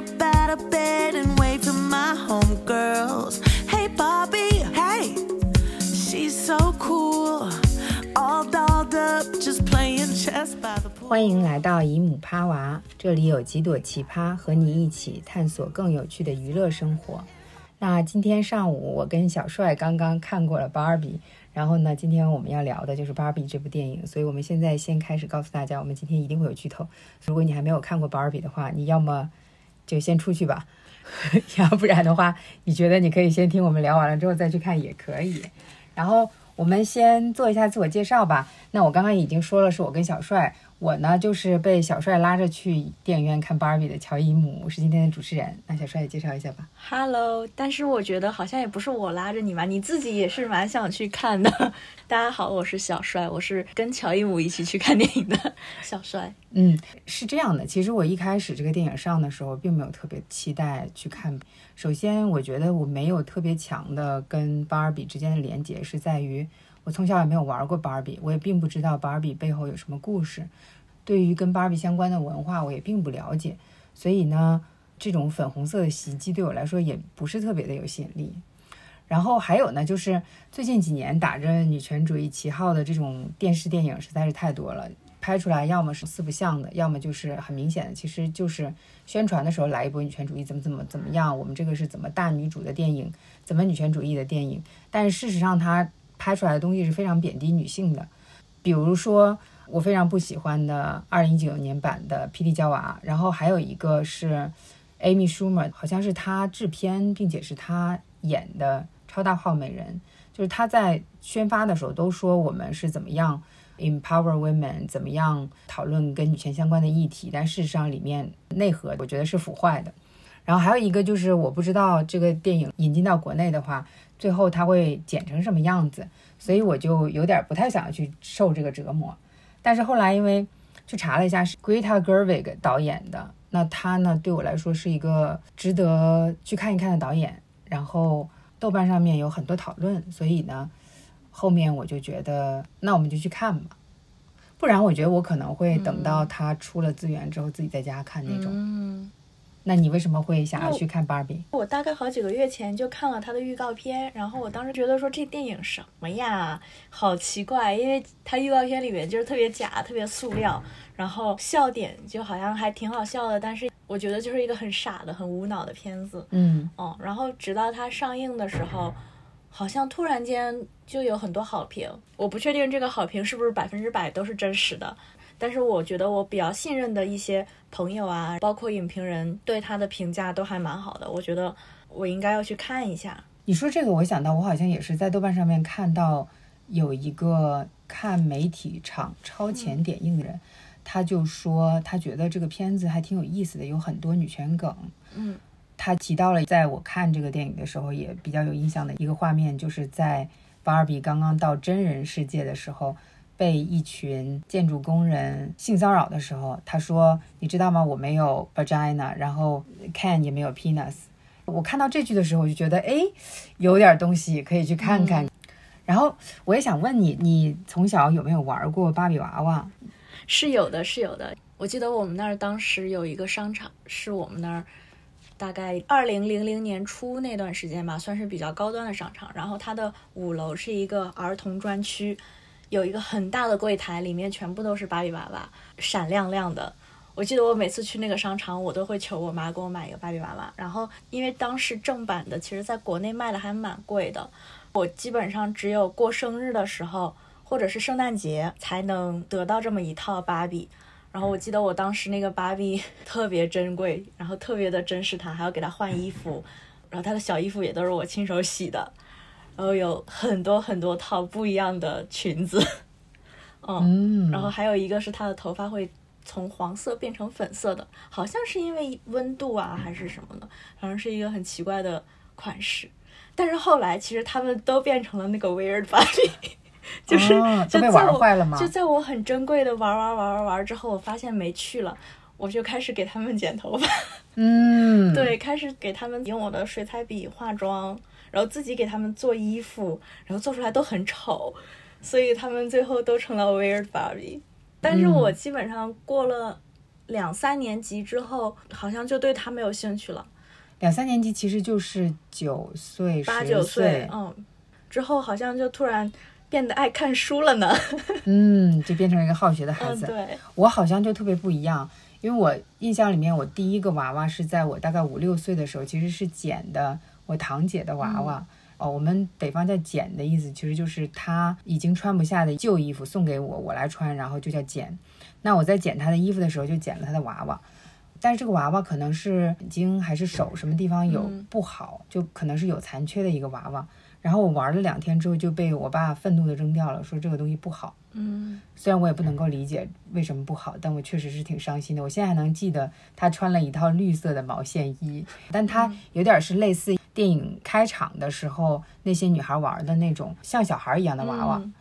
up out of bed and wait for my homegirls. Hey, Barbie, hey, she's so cool. All dolled up, just playing chess by the pool. 欢迎来到姨母趴娃，这里有几朵奇葩和你一起探索更有趣的娱乐生活。那今天上午我跟小帅刚刚看过了《芭比》，然后呢，今天我们要聊的就是《芭比》这部电影，所以我们现在先开始告诉大家，我们今天一定会有剧透。如果你还没有看过《芭比》的话，你要么就先出去吧，要不然的话，你觉得你可以先听我们聊完了之后再去看也可以。然后我们先做一下自我介绍吧。那我刚刚已经说了，是我跟小帅。我呢，就是被小帅拉着去电影院看芭比的乔伊姆，我是今天的主持人。那小帅也介绍一下吧。Hello，但是我觉得好像也不是我拉着你嘛，你自己也是蛮想去看的。大家好，我是小帅，我是跟乔伊姆一起去看电影的小帅。嗯，是这样的，其实我一开始这个电影上的时候，并没有特别期待去看。首先，我觉得我没有特别强的跟芭比之间的连接，是在于我从小也没有玩过芭比，我也并不知道芭比背后有什么故事。对于跟芭比相关的文化，我也并不了解，所以呢，这种粉红色的袭击对我来说也不是特别的有吸引力。然后还有呢，就是最近几年打着女权主义旗号的这种电视电影实在是太多了，拍出来要么是四不像的，要么就是很明显的，其实就是宣传的时候来一波女权主义，怎么怎么怎么样，我们这个是怎么大女主的电影，怎么女权主义的电影，但是事实上它拍出来的东西是非常贬低女性的，比如说。我非常不喜欢的二零一九年版的《霹雳娇娃》，然后还有一个是 Amy Schumer，好像是她制片并且是她演的《超大号美人》，就是她在宣发的时候都说我们是怎么样 empower women，怎么样讨论跟女权相关的议题，但事实上里面内核我觉得是腐坏的。然后还有一个就是我不知道这个电影引进到国内的话，最后它会剪成什么样子，所以我就有点不太想要去受这个折磨。但是后来因为去查了一下，是 Greta Gerwig 导演的，那他呢对我来说是一个值得去看一看的导演。然后豆瓣上面有很多讨论，所以呢，后面我就觉得那我们就去看吧，不然我觉得我可能会等到他出了资源之后自己在家看那种。嗯，那你为什么会想要去看芭比？我大概好几个月前就看了它的预告片，然后我当时觉得说这电影什么呀，好奇怪，因为它预告片里面就是特别假，特别塑料，然后笑点就好像还挺好笑的，但是我觉得就是一个很傻的、很无脑的片子。嗯哦，然后直到它上映的时候，好像突然间就有很多好评。我不确定这个好评是不是百分之百都是真实的，但是我觉得我比较信任的一些朋友啊，包括影评人对他的评价都还蛮好的。我觉得我应该要去看一下。你说这个，我想到我好像也是在豆瓣上面看到有一个看媒体场超前点映的人，他就说他觉得这个片子还挺有意思的，有很多女权梗。嗯，他提到了在我看这个电影的时候也比较有印象的一个画面，就是在芭比刚刚到真人世界的时候。被一群建筑工人性骚扰的时候，他说：“你知道吗？我没有 vagina，然后 Ken 也没有 penis。”我看到这句的时候，我就觉得，哎，有点东西可以去看看。嗯、然后我也想问你，你从小有没有玩过芭比娃娃？是有的，是有的。我记得我们那儿当时有一个商场，是我们那儿大概二零零零年初那段时间吧，算是比较高端的商场。然后它的五楼是一个儿童专区。有一个很大的柜台，里面全部都是芭比娃娃，闪亮亮的。我记得我每次去那个商场，我都会求我妈给我买一个芭比娃娃。然后，因为当时正版的，其实在国内卖的还蛮贵的，我基本上只有过生日的时候，或者是圣诞节才能得到这么一套芭比。然后我记得我当时那个芭比特别珍贵，然后特别的珍视它，还要给它换衣服，然后它的小衣服也都是我亲手洗的。然后有很多很多套不一样的裙子，嗯，嗯然后还有一个是她的头发会从黄色变成粉色的，好像是因为温度啊还是什么的，反正是一个很奇怪的款式。但是后来其实他们都变成了那个 weird body，就是、哦、就被玩坏了吗？就在我很珍贵的玩玩玩玩玩之后，我发现没趣了，我就开始给他们剪头发，嗯，对，开始给他们用我的水彩笔化妆。然后自己给他们做衣服，然后做出来都很丑，所以他们最后都成了 weird Barbie。但是我基本上过了两三年级之后，好像就对他没有兴趣了。两三年级其实就是九岁、八九岁，嗯，之后好像就突然变得爱看书了呢。嗯，就变成了一个好学的孩嗯，子。对，我好像就特别不一样，因为我印象里面，我第一个娃娃是在我大概五六岁的时候，其实是捡的我堂姐的娃娃。哦，我们北方叫捡的意思，其实就是她已经穿不下的旧衣服送给我，我来穿，然后就叫捡。那我在捡她的衣服的时候，就捡了她的娃娃。但是这个娃娃可能是眼睛还是手什么地方有嗯不好，就可能是有残缺的一个娃娃。然后我玩了两天之后就被我爸愤怒的扔掉了，说这个东西不好。嗯虽然我也不能够理解为什么不好，但我确实是挺伤心的。我现在还能记得他穿了一套绿色的毛线衣，但他有点是类似电影开场的时候那些女孩玩的那种像小孩一样的娃娃。嗯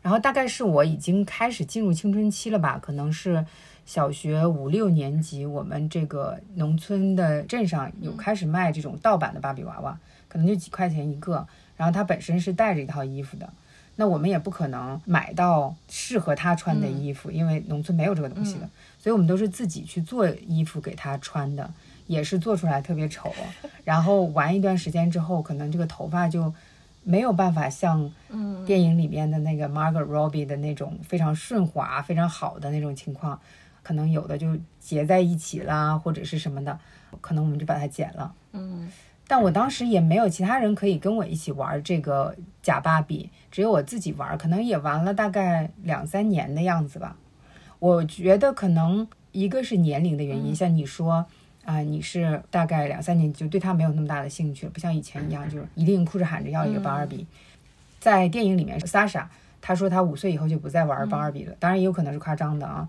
然后大概是我已经开始进入青春期了吧，可能是小学五六年级，我们这个农村的镇上有开始卖这种盗版的芭比娃娃，可能就几块钱一个，然后他本身是带着一套衣服的。那我们也不可能买到适合他穿的衣服，因为农村没有这个东西的，所以我们都是自己去做衣服给他穿的，也是做出来特别丑。然后玩一段时间之后，可能这个头发就没有办法像嗯电影里面的那个 Margot Robbie 的那种非常顺滑、非常好的那种情况，可能有的就结在一起啦，或者是什么的，可能我们就把它剪了。嗯但我当时也没有其他人可以跟我一起玩这个假芭比，只有我自己玩，可能也玩了大概两三年的样子吧。我觉得可能一个是年龄的原因，像你说啊、你是大概两三年就对他没有那么大的兴趣了，不像以前一样，就是一定哭着喊着要一个芭比。在电影里面，Sasha 她说她五岁以后就不再玩芭比了，当然也有可能是夸张的啊。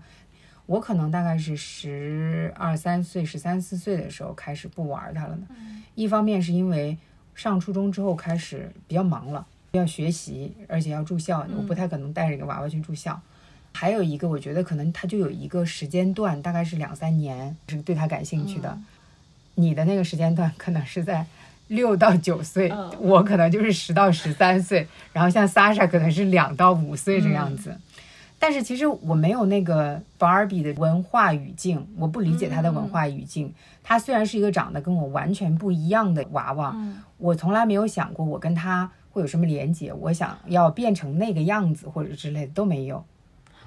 我可能大概是十二三岁、十三四岁的时候开始不玩它了呢。一方面是因为上初中之后开始比较忙了，要学习，而且要住校，我不太可能带着一个娃娃去住校。还有一个，我觉得可能他就有一个时间段，大概是两三年是对他感兴趣的。你的那个时间段可能是在六到九岁，嗯我可能就是十到十三岁，然后像 Sasha 可能是两到五岁这样子。但是其实我没有那个 Barbie 的文化语境，我不理解她的文化语境。她虽然是一个长得跟我完全不一样的娃娃，嗯我从来没有想过我跟她会有什么连接，我想要变成那个样子或者之类的都没有。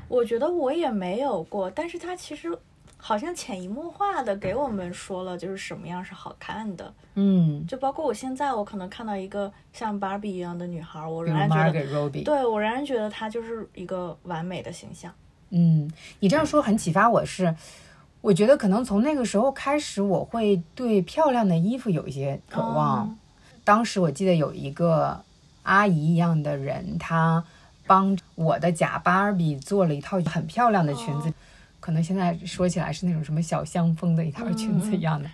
我觉得我也没有过，但是他其实好像潜移默化的给我们说了，就是什么样是好看的。嗯，就包括我现在，我可能看到一个像芭比一样的女孩，我仍然觉得对我仍然觉得她就是一个完美的形象。嗯，你这样说很启发我是，我觉得可能从那个时候开始，我会对漂亮的衣服有一些渴望。哦当时我记得有一个阿姨一样的人，她帮我的假芭比做了一套很漂亮的裙子，哦可能现在说起来是那种什么小香风的一套裙子嗯一样的，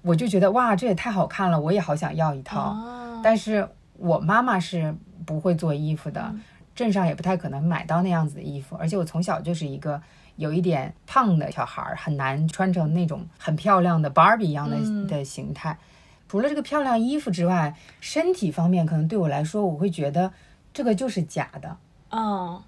我就觉得哇，这也太好看了，我也好想要一套。哦。但是我妈妈是不会做衣服的，嗯。镇上也不太可能买到那样子的衣服，而且我从小就是一个有一点胖的小孩儿，很难穿成那种很漂亮的 Barbie 一样的、嗯。的形态。除了这个漂亮衣服之外，身体方面可能对我来说，我会觉得这个就是假的，嗯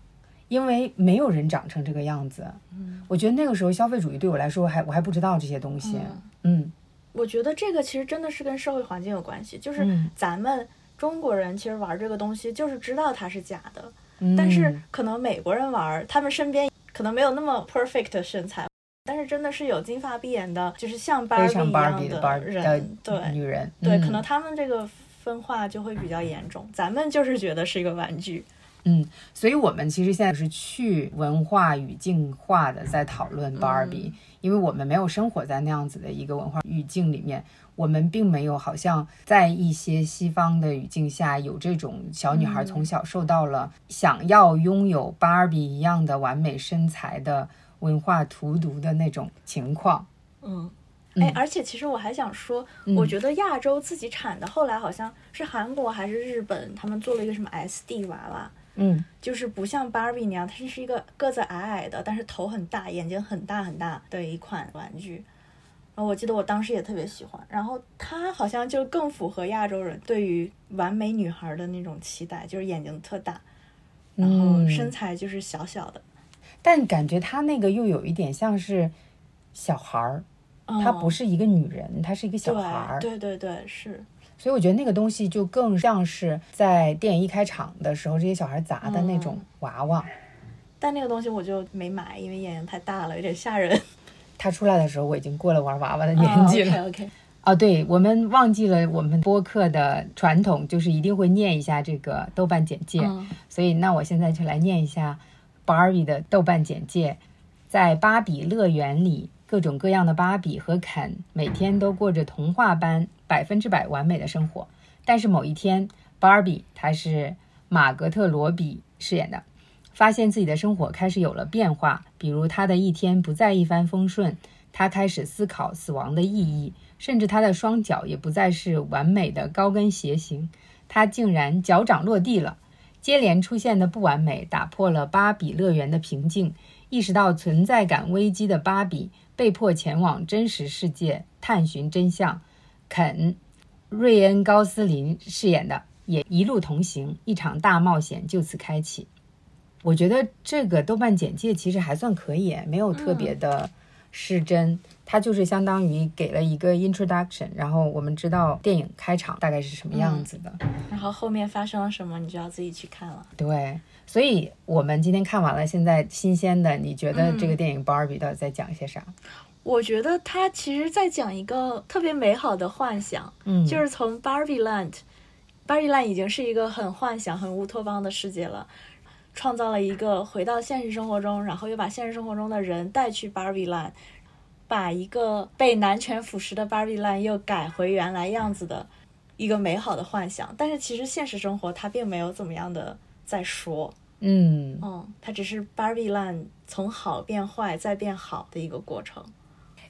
因为没有人长成这个样子。嗯，我觉得那个时候消费主义对我来说还我还不知道这些东西。嗯。我觉得这个其实真的是跟社会环境有关系，就是嗯。咱们中国人其实玩这个东西，就是知道它是假的，嗯，但是可能美国人玩，他们身边可能没有那么 perfect 的身材，但是真的是有金发碧眼的，就是像芭比一样的人，对的女人，对，嗯。可能他们这个分化就会比较严重，咱们就是觉得是一个玩具。嗯，所以我们其实现在是去文化语境化的在讨论 Barbie，、因为我们没有生活在那样子的一个文化语境里面，我们并没有好像在一些西方的语境下有这种小女孩从小受到了想要拥有 Barbie 一样的完美身材的文化荼毒的那种情况。嗯，嗯哎，而且其实我还想说，我觉得亚洲自己产的，后来好像是韩国还是日本，他们做了一个什么 SD 娃娃，嗯就是不像芭比那样，它是一个个子矮矮的，但是头很大，眼睛很大很大的一款玩具。然后我记得我当时也特别喜欢，然后它好像就更符合亚洲人对于完美女孩的那种期待，就是眼睛特大，然后嗯身材就是小小的。但感觉她那个又有一点像是小孩儿，嗯她不是一个女人，她是一个小孩儿。对对对对，是，所以我觉得那个东西就更像是在电影一开场的时候，这些小孩砸的那种娃娃。但那个东西我就没买，因为眼睛太大了，有点吓人。他出来的时候，我已经过了玩娃娃的年纪了。OK OK，哦，对，我们忘记了我们播客的传统，就是一定会念一下这个豆瓣简介。嗯所以，那我现在就来念一下 Barbie 的豆瓣简介。在芭比乐园里，各种各样的芭比和肯每天都过着童话般百分之百完美的生活。但是某一天，Barbie 她是马格特罗比饰演的，发现自己的生活开始有了变化，比如她的一天不再一帆风顺，她开始思考死亡的意义，甚至她的双脚也不再是完美的高跟鞋型，她竟然脚掌落地了。接连出现的不完美打破了芭比乐园的平静，意识到存在感危机的芭比被迫前往真实世界探寻真相。肯·瑞恩·高斯林饰演的也一路同行，一场大冒险就此开启。我觉得这个豆瓣简介其实还算可以，没有特别的失真。它就是相当于给了一个 introduction，然后我们知道电影开场大概是什么样子的。然后后面发生了什么，你就要自己去看了。对，所以我们今天看完了，现在新鲜的，你觉得这个电影《Barbie》到底在讲些啥？我觉得他其实在讲一个特别美好的幻想，嗯，就是从 Barbie Land，Barbie Land 已经是一个很幻想、很乌托邦的世界了，创造了一个回到现实生活中，然后又把现实生活中的人带去 Barbie Land，把一个被男权腐蚀的 Barbie Land 又改回原来样子的一个美好的幻想。但是其实现实生活它并没有怎么样的在说，嗯，嗯，它只是 Barbie Land 从好变坏再变好的一个过程。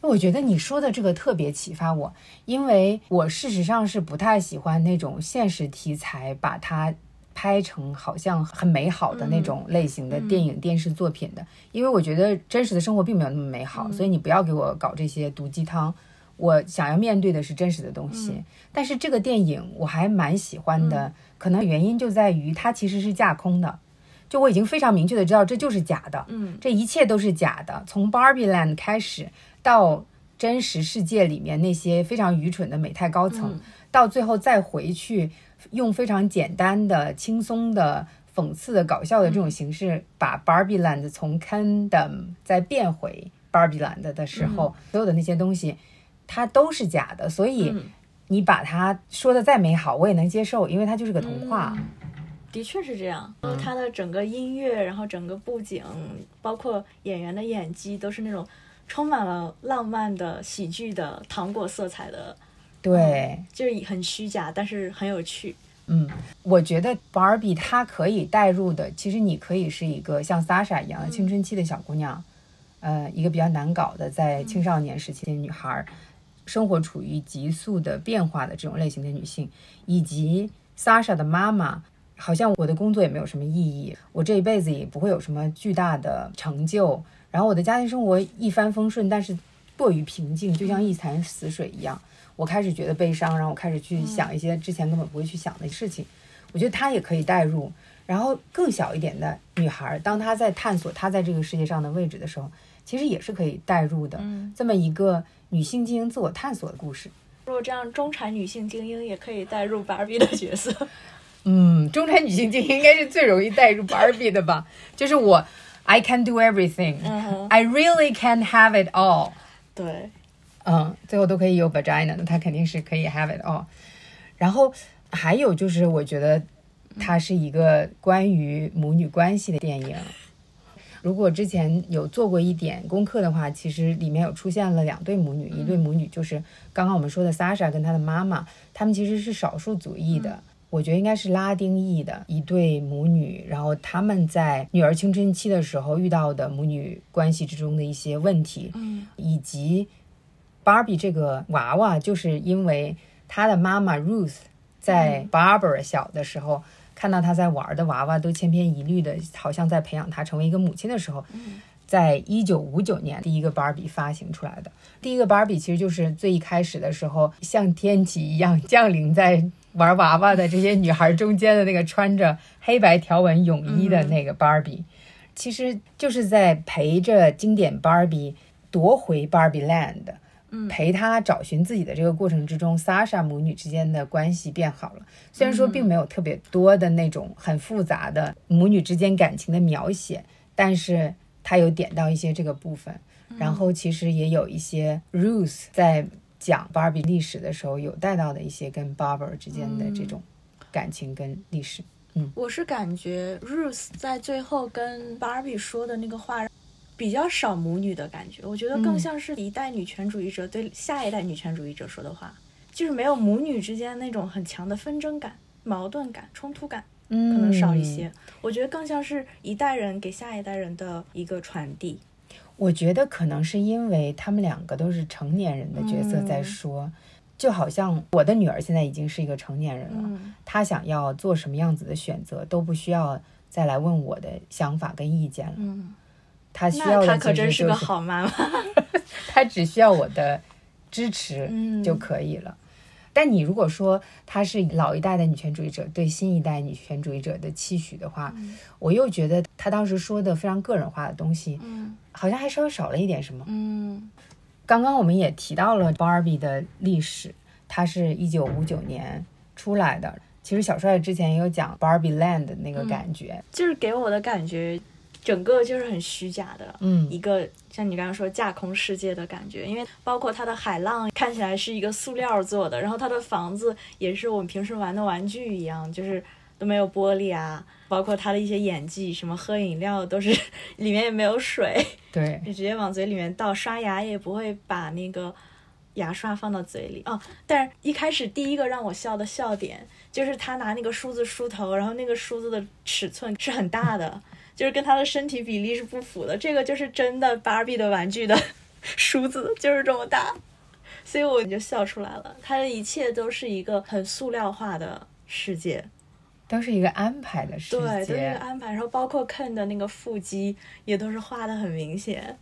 我觉得你说的这个特别启发我，因为我事实上是不太喜欢那种现实题材把它拍成好像很美好的那种类型的电影、电视作品的，因为我觉得真实的生活并没有那么美好，所以你不要给我搞这些毒鸡汤。我想要面对的是真实的东西，但是这个电影我还蛮喜欢的，可能原因就在于它其实是架空的。就我已经非常明确的知道这就是假的，嗯这一切都是假的。从 Barbie Land 开始，到真实世界里面那些非常愚蠢的美泰高层，到最后再回去用非常简单的、轻松的、讽刺的、搞笑的这种形式，把 Barbie Land 从 Kingdom 再变回 Barbie Land 的时候，所有的那些东西，它都是假的。所以嗯。你把它说的再美好，我也能接受，因为它就是个童话。的确是这样，嗯它的整个音乐，然后整个布景，包括演员的演技，都是那种充满了浪漫的、喜剧的、糖果色彩的，对。就是很虚假，但是很有趣。嗯，我觉得 Barbie 她可以带入的，其实你可以是一个像 Sasha 一样的青春期的小姑娘，呃，一个比较难搞的在青少年时期的女孩儿，生活处于急速的变化的这种类型的女性，以及 Sasha 的妈妈。好像我的工作也没有什么意义，我这一辈子也不会有什么巨大的成就，然后我的家庭生活一帆风顺，但是过于平静，就像一潭死水一样。我开始觉得悲伤，然后我开始去想一些之前根本不会去想的事情。我觉得她也可以代入。然后更小一点的女孩，当她在探索她在这个世界上的位置的时候，其实也是可以代入的。嗯，这么一个女性进行自我探索的故事。如果这样，中产女性精英也可以带入芭比的角色。嗯，中产女性精英应该是最容易带入 Barbie 的吧？就是我，I can do everything，I、嗯哼，really can have it all。对，嗯，最后都可以有 vagina 那他肯定是可以 have it all。然后还有就是，我觉得它是一个关于母女关系的电影。如果之前有做过一点功课的话，其实里面有出现了两对母女，一对母女就是刚刚我们说的 Sasha 跟她的妈妈，她们其实是少数族裔的。我觉得应该是拉丁裔的一对母女，然后他们在女儿青春期的时候遇到的母女关系之中的一些问题，嗯以及 Barbie 这个娃娃，就是因为她的妈妈 Ruth 在 Barbara 小的时候，看到她在玩的娃娃都千篇一律的，好像在培养她成为一个母亲的时候，在一九五九年第一个 Barbie 发行出来的。第一个 Barbie 其实就是最一开始的时候，像天启一样降临在玩娃娃的这些女孩中间的那个穿着黑白条纹泳衣的那个 Barbie，、其实就是在陪着经典 Barbie 夺回 Barbie Land，嗯陪她找寻自己的这个过程之中，Sasha 母女之间的关系变好了。虽然说并没有特别多的那种很复杂的母女之间感情的描写，但是她有点到一些这个部分。然后其实也有一些 Ruth 在讲 Barbie 历史的时候有带到的一些跟 Barbara 之间的这种感情跟历史。嗯我是感觉 Ruth 在最后跟 Barbie 说的那个话，比较少母女的感觉，我觉得更嗯像是一代女权主义者对下一代女权主义者说的话，就是没有母女之间那种很强的纷争感、矛盾感、冲突感，可可能少一些。我觉得更像是一代人给下一代人的一个传递。我觉得可能是因为他们两个都是成年人的角色在嗯说，就好像我的女儿现在已经是一个成年人了，嗯她想要做什么样子的选择都不需要再来问我的想法跟意见了，嗯，她需要的其可真是个好妈妈。她只需要我的支持嗯就可以了。但你如果说她是老一代的女权主义者对新一代女权主义者的期许的话，我又觉得她当时说的非常个人化的东西，嗯。好像还稍微少了一点什么。嗯。刚刚我们也提到了 Barbie 的历史，它是一九五九年出来的。其实小帅之前也有讲 Barbie Land 的那个感觉，就是给我的感觉，整个就是很虚假的，嗯。一个像你刚刚说架空世界的感觉，因为包括它的海浪看起来是一个塑料做的，然后它的房子也是我们平时玩的玩具一样，就是都没有玻璃啊，包括他的一些演技，什么喝饮料都是 里面也没有水，对，你直接往嘴里面倒，刷牙也不会把那个牙刷放到嘴里。哦。但是一开始第一个让我笑的笑点就是他拿那个梳子梳头，然后那个梳子的尺寸是很大的，就是跟他的身体比例是不符的。这个就是真的芭比的玩具的梳子，就是这么大，所以我就笑出来了。他的一切都是一个很塑料化的世界。都是一个安排的世对，都是一个。安排，然后包括 Ken 的那个腹肌也都是画的很明显。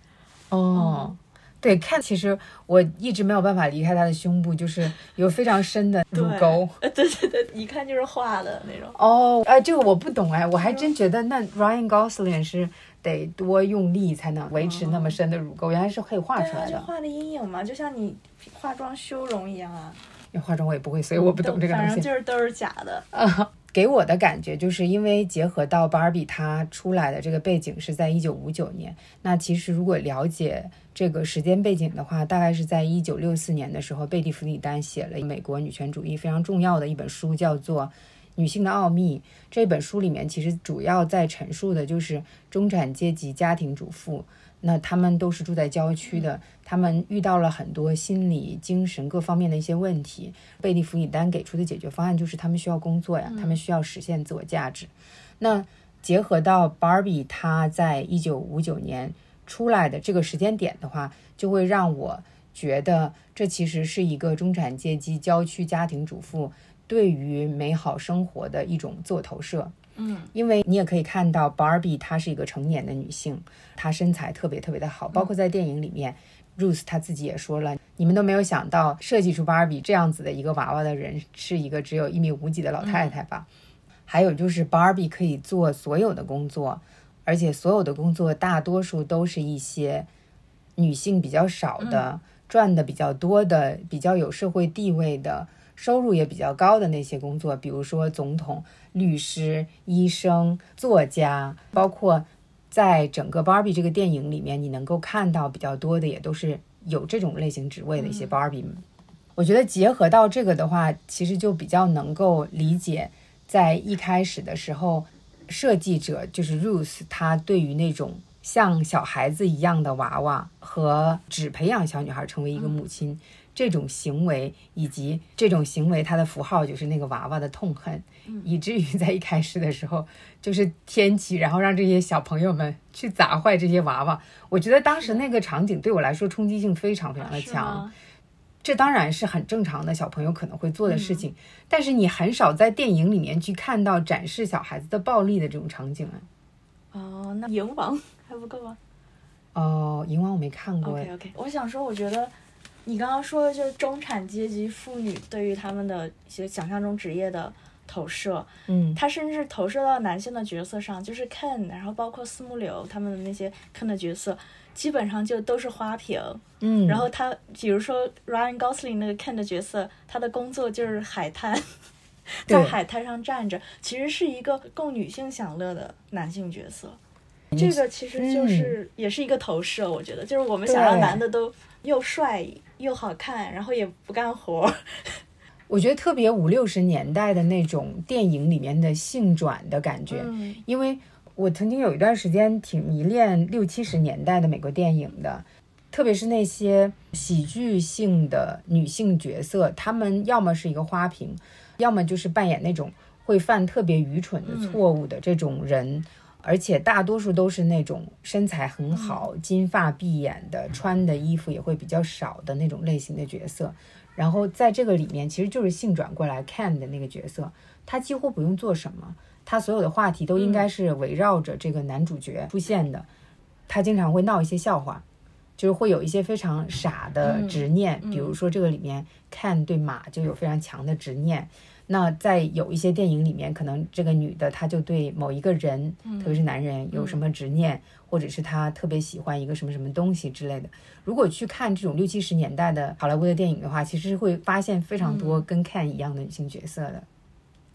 哦，对，看，其实我一直没有办法离开他的胸部，就是有非常深的乳沟。呃，对对对，一看就是画的那种。哦，哎，这个我不懂哎，我还真觉得那 Ryan Gosling 是得多用力才能维持那么深的乳沟，原来是可以画出来的。就画的阴影嘛，就像你化妆修容一样啊。因为化妆我也不会，所以我不懂这个东西反正。就是都是假的。啊，给我的感觉就是因为结合到芭比它出来的这个背景是在一九五九年，那其实如果了解这个时间背景的话，大概是在一九六四年的时候，贝蒂弗里丹写了美国女权主义非常重要的一本书，叫做《女性的奥秘》。这本书里面其实主要在陈述的就是中产阶级家庭主妇。那他们都是住在郊区的，他们遇到了很多心理、精神各方面的一些问题。贝利·弗里丹给出的解决方案就是他们需要工作呀，他们需要实现自我价值。那结合到 Barbie 她在一九五九年出来的这个时间点的话，就会让我觉得这其实是一个中产阶级郊区家庭主妇对于美好生活的一种自我投射。嗯，因为你也可以看到 Barbie 她是一个成年的女性，她身材特别特别的好，包括在电影里面。Ruth 她自己也说了，你们都没有想到设计出 Barbie 这样子的一个娃娃的人是一个只有一米五几的老太太吧？还有就是 Barbie 可以做所有的工作，而且所有的工作大多数都是一些女性比较少的、赚的比较多的、比较有社会地位的、收入也比较高的那些工作，比如说总统、律师、医生、作家，包括。在整个 Barbie 这个电影里面，你能够看到比较多的，也都是有这种类型职位的一些 Barbie 们。我觉得结合到这个的话，其实就比较能够理解，在一开始的时候，设计者就是 Ruth，她对于那种像小孩子一样的娃娃和只培养小女孩成为一个母亲、这种行为，以及这种行为它的符号就是那个娃娃的痛恨，以至于在一开始的时候就是天启，然后让这些小朋友们去砸坏这些娃娃。我觉得当时那个场景对我来说冲击性非常非常的强。这当然是很正常的小朋友可能会做的事情，但是你很少在电影里面去看到展示小孩子的暴力的这种场景啊。哦，那蝇王还不够吗哦，银王我没看过哎？OK OK，我想说，我觉得你刚刚说的就是中产阶级妇女对于他们的一些想象中职业的投射，嗯，他甚至投射到男性的角色上，就是 Ken，然后包括四木柳他们的那些 Ken 的角色，基本上就都是花瓶。嗯，然后他比如说 Ryan Gosling 那个 Ken 的角色，他的工作就是海滩，在海滩上站着，其实是一个供女性享乐的男性角色。这个其实就是也是一个投射，我觉得就是我们想要男的都又帅又好看，然后也不干活。我觉得特别五六十年代的那种电影里面的性转的感觉，嗯因为我曾经有一段时间挺迷恋六七十年代的美国电影的，特别是那些喜剧性的女性角色，她们要么是一个花瓶，要么就是扮演那种会犯特别愚蠢的错误的这种人。而且大多数都是那种身材很好、金发碧眼的，穿的衣服也会比较少的那种类型的角色。然后在这个里面，其实就是性转过来看的那个角色，他几乎不用做什么，他所有的话题都应该是围绕着这个男主角出现的。他经常会闹一些笑话，就是会有一些非常傻的执念，比如说这个里面看对马就有非常强的执念。那在有一些电影里面，可能这个女的她就对某一个人，特别是男人有什么执念，或者是她特别喜欢一个什么什么东西之类的。如果去看这种六七十年代的好莱坞的电影的话，其实会发现非常多跟 Ken 一样的女性角色的。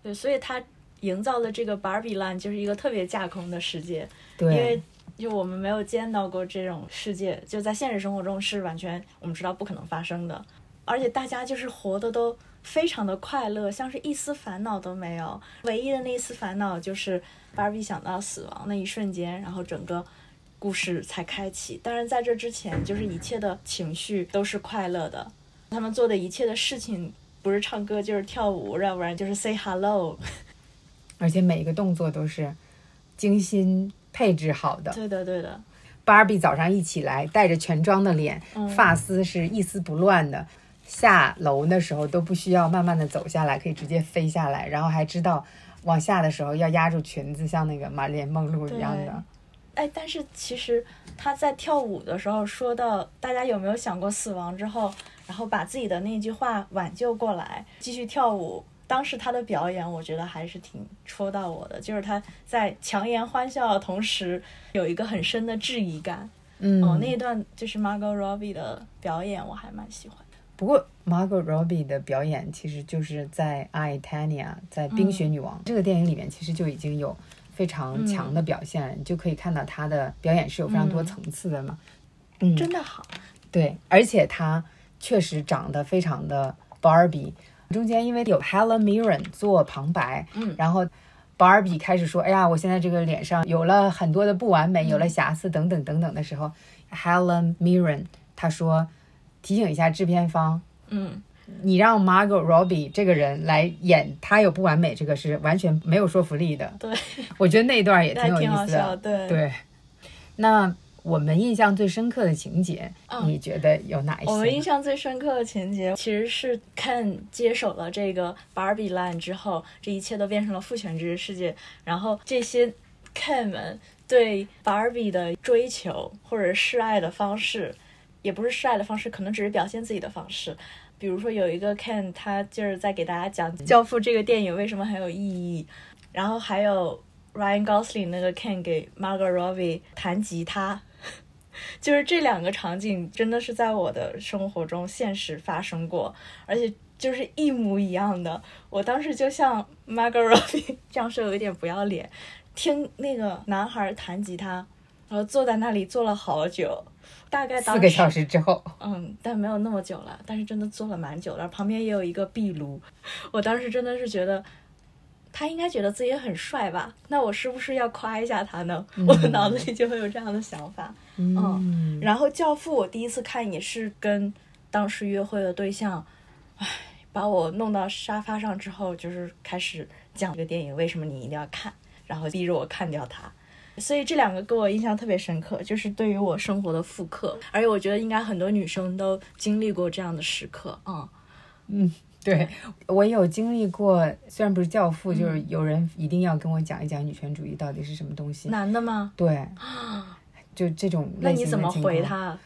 对，所以她营造的这个 Barbie Land 就是一个特别架空的世界，因为，就我们没有见到过这种世界，就在现实生活中是完全我们知道不可能发生的，而且大家就是活的都非常的快乐，像是一丝烦恼都没有，唯一的那一丝烦恼就是 Barbie 想到死亡那一瞬间，然后整个。故事才开启，但是在这之前，就是一切的情绪都是快乐的。他们做的一切的事情，不是唱歌就是跳舞，要不然就是 say hello。而且每一个动作都是精心配置好的。对的，对的，芭比早上一起来，带着全妆的脸，发丝是一丝不乱的。下楼的时候都不需要慢慢的走下来，可以直接飞下来，然后还知道往下的时候要压住裙子，像那个玛丽莲梦露一样的。哎，但是其实他在跳舞的时候说到，大家有没有想过死亡之后，然后把自己的那句话挽救过来，继续跳舞？当时他的表演，我觉得还是挺戳到我的，就是他在强颜欢笑的同时，有一个很深的质疑感。嗯，哦，那一段就是 Margot Robbie 的表演，我还蛮喜欢。不过 Margot Robbie 的表演其实就是在《I Tanya》在《冰雪女王》这个电影里面，其实就已经有非常强的表现，你就可以看到她的表演是有非常多层次的嘛。嗯，真的好，对，而且她确实长得非常的 Barbie。中间因为有 Helen Mirren 做旁白，嗯然后 Barbie 开始说：“哎呀，我现在这个脸上有了很多的不完美，有了瑕疵等等等等的时候、h e l e n Mirren 她说提醒一下制片方，嗯，你让 Margot Robbie 这个人来演她有不完美，这个是完全没有说服力的。对，我觉得那一段也挺还有意思挺好笑，的。对。对，那我们印象最深刻的情节，嗯你觉得有哪一些？我们印象最深刻的情节，其实是 Ken 接手了这个 Barbie Land 之后，这一切都变成了父权制世界。然后这些 Ken 们对 Barbie 的追求或者示爱的方式，也不是示爱的方式，可能只是表现自己的方式。比如说有一个 Ken，他就是在给大家讲《教父》这个电影为什么很有意义，然后还有 Ryan Gosling 那个 Ken 给 Margot Robbie 弹吉他。就是这两个场景真的是在我的生活中现实发生过，而且就是一模一样的。我当时就像 Margot Robbie 这样说有一点不要脸，听那个男孩弹吉他，然后坐在那里坐了好久，大概当四个小时之后，嗯，但没有那么久了，但是真的坐了蛮久了。旁边也有一个壁炉，我当时真的是觉得。他应该觉得自己很帅吧？那我是不是要夸一下他呢？我的脑子里就会有这样的想法。嗯，然后《教父》我第一次看也是跟当时约会的对象，唉，把我弄到沙发上之后，就是开始讲这个电影为什么你一定要看，然后逼着我看掉它。所以这两个给我印象特别深刻，就是对于我生活的复刻，而且我觉得应该很多女生都经历过这样的时刻。嗯，对我有经历过，虽然不是教父，嗯就是有人一定要跟我讲一讲女权主义到底是什么东西。男的吗？对，就这种那你类型的怎么回？他？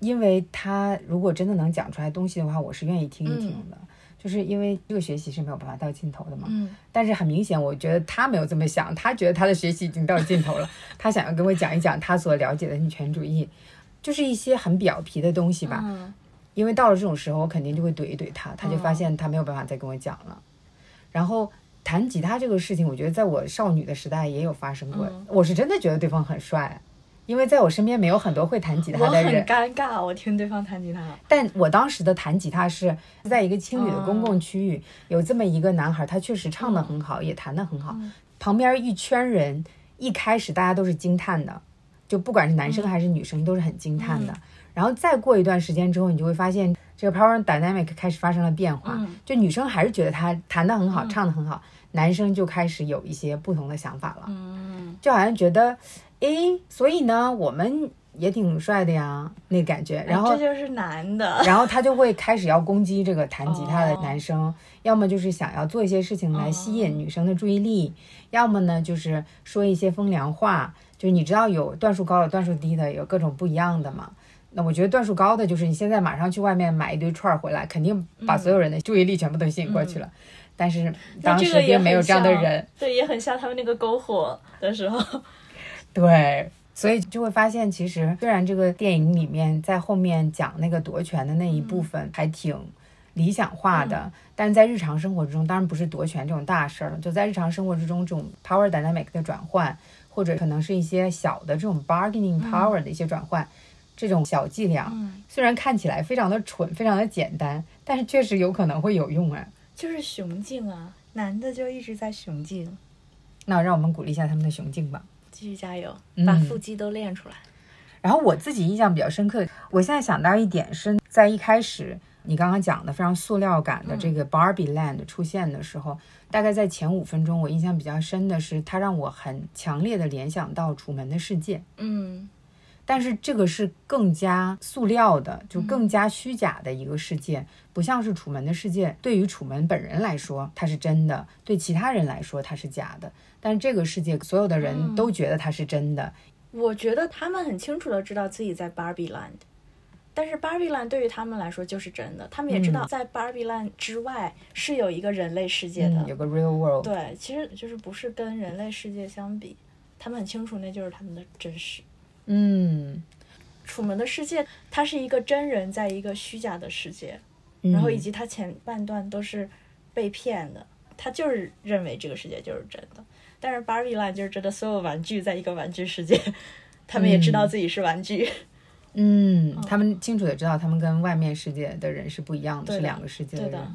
因为他如果真的能讲出来东西的话，我是愿意听一听的。嗯就是因为这个学习是没有办法到尽头的嘛。嗯但是很明显，我觉得他没有这么想，他觉得他的学习已经到尽头了，他想要跟我讲一讲他所了解的女权主义，就是一些很表皮的东西吧。嗯因为到了这种时候，我肯定就会怼一怼他，他就发现他没有办法再跟我讲了。然后弹吉他这个事情，我觉得在我少女的时代也有发生过。嗯我是真的觉得对方很帅，因为在我身边没有很多会弹吉他的人。我很。尴尬，我听对方弹吉他，但我当时的弹吉他是在一个青旅的公共区域，有这么一个男孩，他确实唱的很好，也弹的很好。旁边一圈人，一开始大家都是惊叹的，就不管是男生还是女生，都是很惊叹的。然后再过一段时间之后，你就会发现这个 power dynamic 开始发生了变化，嗯。就女生还是觉得他弹的很好，唱的很好，男生就开始有一些不同的想法了。嗯。就好像觉得，诶，所以呢，我们也挺帅的呀，那感觉。然后哎这就是男的，然后他就会开始要攻击这个弹吉他的男生，要么就是想要做一些事情来吸引女生的注意力，要么呢就是说一些风凉话。就你知道有段数高有段数低的，有各种不一样的嘛。那我觉得段数高的就是你现在马上去外面买一堆串儿回来，肯定把所有人的注意力全部都吸引过去了。但是当时并没有这样的人，对，也很像他们那个篝火的时候，对，所以就会发现，其实虽然这个电影里面在后面讲那个夺权的那一部分还挺理想化的，但在日常生活之中，当然不是夺权这种大事儿，就在日常生活之中，这种 power dynamic 的转换，或者可能是一些小的这种 bargaining power 的一些转换。这种小伎俩，嗯虽然看起来非常的蠢，非常的简单，但是确实有可能会有用啊。就是雄竞啊，男的就一直在雄竞，那让我们鼓励一下他们的雄竞吧。继续加油，嗯把腹肌都练出来。然后我自己印象比较深刻，我现在想到一点是在一开始你刚刚讲的非常塑料感的这个 Barbie Land 出现的时候，大概在前五分钟，我印象比较深的是它让我很强烈的联想到《楚门的世界》，嗯但是这个是更加塑料的，就更加虚假的一个世界，不像是《楚门的世界》。对于楚门本人来说，它是真的；对其他人来说，它是假的。但是这个世界，所有的人都觉得它是真的。我觉得他们很清楚的知道自己在 Barbie Land，但是 Barbie Land 对于他们来说就是真的，他们也知道在 Barbie Land 之外是有一个人类世界的。嗯，有个 real world。对，其实就是不是跟人类世界相比，他们很清楚那就是他们的真实。嗯，楚门的世界，他是一个真人在一个虚假的世界，嗯然后以及他前半段都是被骗的，他就是认为这个世界就是真的。但是 Barbie Land 就是真的，所有玩具在一个玩具世界，他们也知道自己是玩具。嗯，他们清楚的知道，他们跟外面世界的人是不一样的，的是两个世界的人。对的。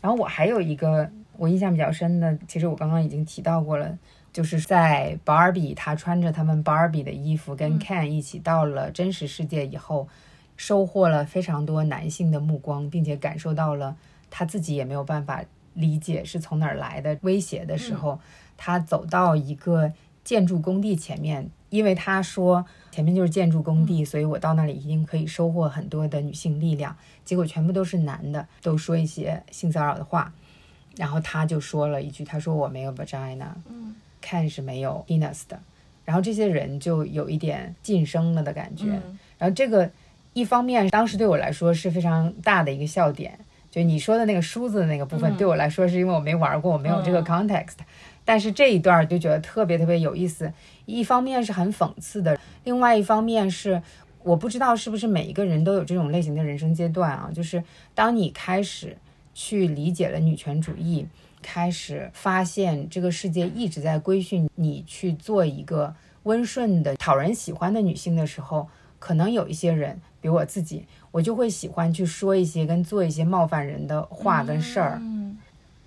然后我还有一个我印象比较深的，其实我刚刚已经提到过了，就是在 Barbie 她穿着他们 Barbie 的衣服跟 Ken 一起到了真实世界以后，收获了非常多男性的目光，并且感受到了他自己也没有办法理解是从哪儿来的威胁的时候，他走到一个建筑工地前面，因为他说前面就是建筑工地，所以我到那里一定可以收获很多的女性力量。结果全部都是男的，都说一些性骚扰的话，然后他就说了一句：“他说我没有 vagina，嗯看是没有 penis 的。”然后这些人就有一点晋升了的感觉。嗯然后这个一方面当时对我来说是非常大的一个笑点，就你说的那个梳子的那个部分，嗯对我来说是因为我没玩过，我没有这个嗯 context。但是这一段儿就觉得特别特别有意思，一方面是很讽刺的，另外一方面是我不知道是不是每一个人都有这种类型的人生阶段啊，就是当你开始去理解了女权主义，开始发现这个世界一直在规训你去做一个温顺的、讨人喜欢的女性的时候，可能有一些人，比如我自己，我就会喜欢去说一些跟做一些冒犯人的话跟事儿。嗯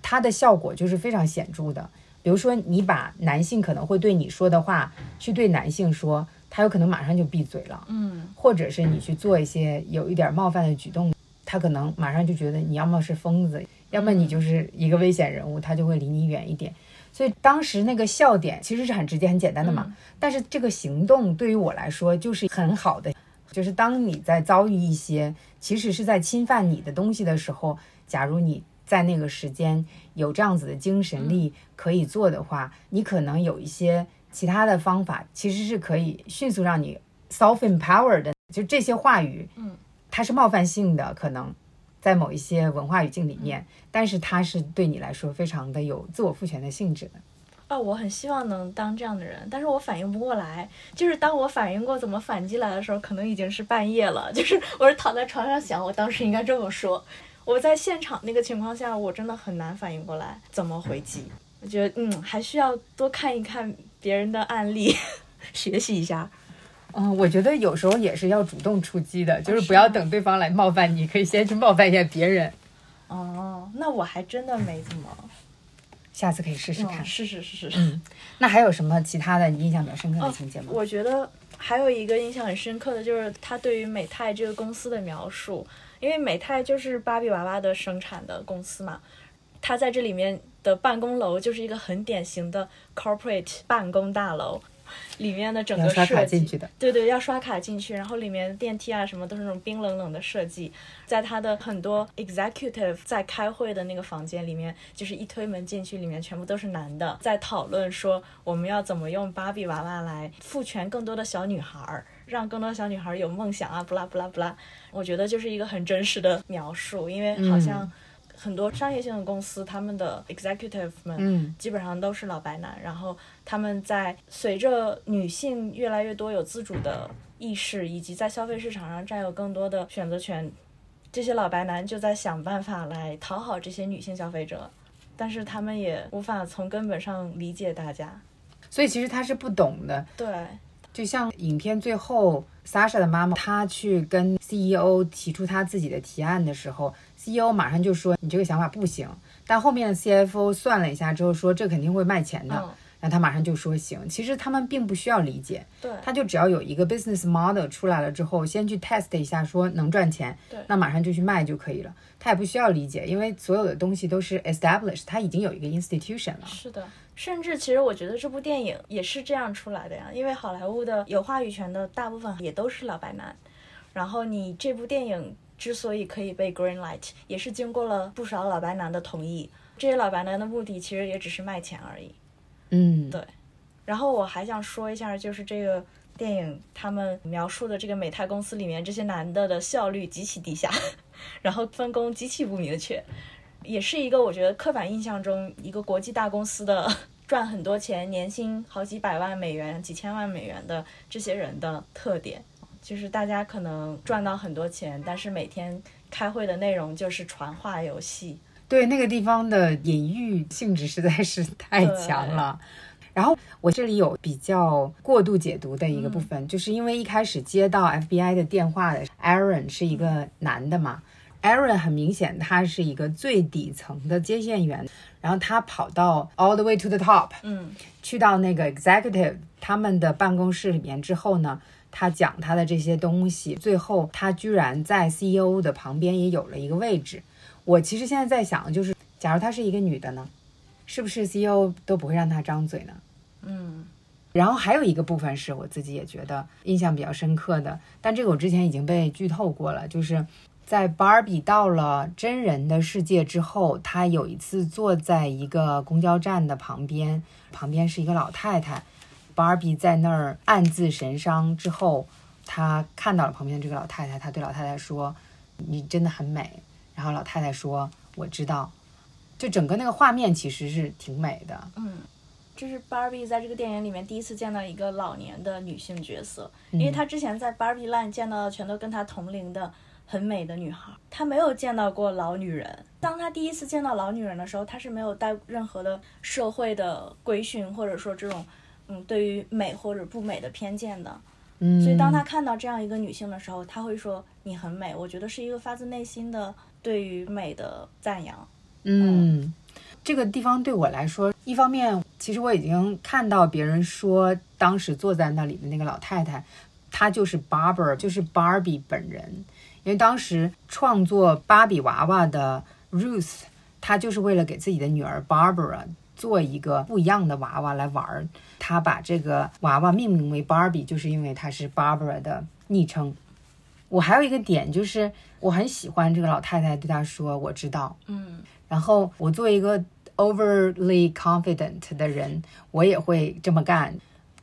它的效果就是非常显著的。比如说，你把男性可能会对你说的话去对男性说，他有可能马上就闭嘴了；嗯。或者是你去做一些有一点冒犯的举动，他可能马上就觉得你要么是疯子，要么你就是一个危险人物，他就会离你远一点。所以当时那个笑点其实是很直接、很简单的嘛，但是这个行动对于我来说就是很好的，就是当你在遭遇一些其实是在侵犯你的东西的时候，假如你在那个时间有这样子的精神力可以做的话，你可能有一些其他的方法，其实是可以迅速让你 self empowered 的。就这些话语，嗯，它是冒犯性的，可能在某一些文化语境里面，但是它是对你来说非常的有自我赋权的性质的。啊，我很希望能当这样的人，但是我反应不过来。就是当我反应过怎么反击来的时候，可能已经是半夜了。就是我是躺在床上想，我当时应该这么说。我在现场那个情况下，我真的很难反应过来怎么回击。我觉得，嗯，还需要多看一看别人的案例，学习一下。嗯，我觉得有时候也是要主动出击的，就是是不要等对方来冒犯你，可以先去冒犯一下别人。哦，那我还真的没怎么。下次可以试试看。嗯是是是是。嗯，那还有什么其他的你印象比较深刻的情节吗？我觉得还有一个印象很深刻的就是他对于美泰这个公司的描述，因为美泰就是芭比娃娃的生产的公司嘛，它在这里面的办公楼就是一个很典型的 corporate 办公大楼。里面的整个要刷卡设计进去的，对对，要刷卡进去，然后里面电梯啊什么都是那种冰冷冷的设计，在他的很多 executive 在开会的那个房间里面，就是一推门进去，里面全部都是男的，在讨论说我们要怎么用芭比娃娃来赋权更多的小女孩儿，让更多小女孩有梦想啊，不啦不啦不啦。我觉得就是一个很真实的描述，因为好像嗯很多商业性的公司，他们的 executive 们，嗯基本上都是老白男，然后他们在随着女性越来越多有自主的意识，以及在消费市场上占有更多的选择权，这些老白男就在想办法来讨好这些女性消费者，但是他们也无法从根本上理解大家。所以其实他是不懂的。对，就像影片最后，Sasha 的妈妈她去跟 CEO 提出她自己的提案的时候，CEO 马上就说你这个想法不行。但后面的 CFO 算了一下之后说这肯定会卖钱的，然后他马上就说行。其实他们并不需要理解，对，他就只要有一个 business model 出来了之后，先去 test 一下，说能赚钱对，那马上就去卖就可以了。他也不需要理解，因为所有的东西都是 established，他已经有一个 institution 了。是的，甚至其实我觉得这部电影也是这样出来的呀，因为好莱坞的有话语权的大部分也都是老白男，然后你这部电影之所以可以被 green light，也是经过了不少老白男的同意。这些老白男的目的其实也只是卖钱而已。嗯，对然后我还想说一下，就是这个电影他们描述的这个美泰公司里面这些男的的效率极其低下，然后分工极其不明确，也是一个我觉得刻板印象中一个国际大公司的 赚很多钱、年薪好几百万美元、几千万美元的这些人的特点。就是大家可能赚到很多钱，但是每天开会的内容就是传话游戏。对，那个地方的隐喻性质实在是太强了。然后我这里有比较过度解读的一个部分，就是因为一开始接到 FBI 的电话的 Aaron 是一个男的嘛，Aaron 很明显他是一个最底层的接线员，然后他跑到 all the way to the top，嗯，去到那个 executive 他们的办公室里面之后呢，他讲他的这些东西，最后他居然在 CEO 的旁边也有了一个位置。我其实现在在想，就是假如她是一个女的呢，是不是 CEO 都不会让她张嘴呢？嗯，然后还有一个部分是我自己也觉得印象比较深刻的，但这个我之前已经被剧透过了，就是在 Barbie 到了真人的世界之后，她有一次坐在一个公交站的旁边，旁边是一个老太太，Barbie 在那儿暗自神伤之后，她看到了旁边这个老太太，她对老太太说：“你真的很美。”然后老太太说：“我知道。”就整个那个画面其实是挺美的，嗯，这是 Barbie 在这个电影里面第一次见到一个老年的女性角色，因为她之前在 Barbie Land 见到的全都跟她同龄的很美的女孩，她没有见到过老女人。当她第一次见到老女人的时候，她是没有带任何的社会的规训，或者说这种嗯对于美或者不美的偏见的。嗯，所以当她看到这样一个女性的时候，她会说你很美。我觉得是一个发自内心的对于美的赞扬。嗯，这个地方对我来说，一方面其实我已经看到别人说，当时坐在那里的那个老太太，她就是 Barbara，就是 Barbie 本人。因为当时创作芭比娃娃的 Ruth，她就是为了给自己的女儿 Barbara 做一个不一样的娃娃来玩儿。她把这个娃娃命名为 Barbie，就是因为她是 Barbara 的昵称。我还有一个点就是，我很喜欢这个老太太对她说：“我知道。”嗯然后我作为一个 overly confident 的人，我也会这么干，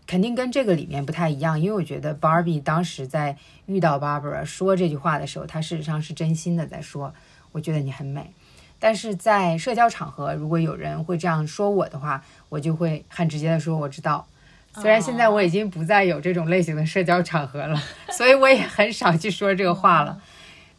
肯定跟这个里面不太一样，因为我觉得 Barbie 当时在遇到 Barbara 说这句话的时候，她事实上是真心的在说，我觉得你很美。但是在社交场合，如果有人会这样说我的话，我就会很直接的说我知道。虽然现在我已经不再有这种类型的社交场合了，所以我也很少去说这个话了。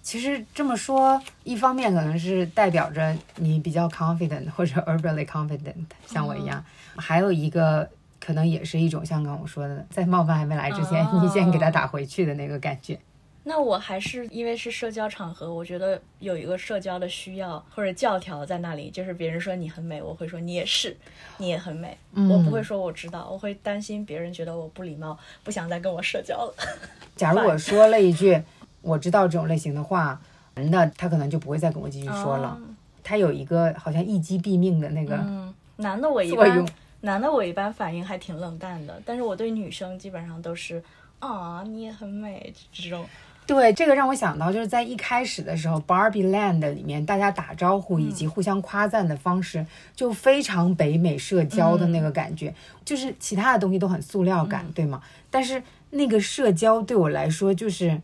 其实这么说，一方面可能是代表着你比较 confident 或者 overly confident，像我一样；还有一个可能也是一种像刚我说的，在冒犯还没来之前，你先给他打回去的那个感觉。那我还是因为是社交场合，我觉得有一个社交的需要或者教条在那里，就是别人说你很美，我会说你也是，你也很美。我不会说我知道，我会担心别人觉得我不礼貌，不想再跟我社交了。假如我说了一句我知道这种类型的话，男的他可能就不会再跟我继续说了。他有一个好像一击毙命的那个。嗯，男的我一般，男的我一般反应还挺冷淡的，但是我对女生基本上都是啊，你也很美这种。对，这个让我想到，就是在一开始的时候，Barbie Land 里面，大家打招呼以及互相夸赞的方式，就非常北美社交的那个感觉，就是其他的东西都很塑料感，对吗？但是那个社交对我来说，就是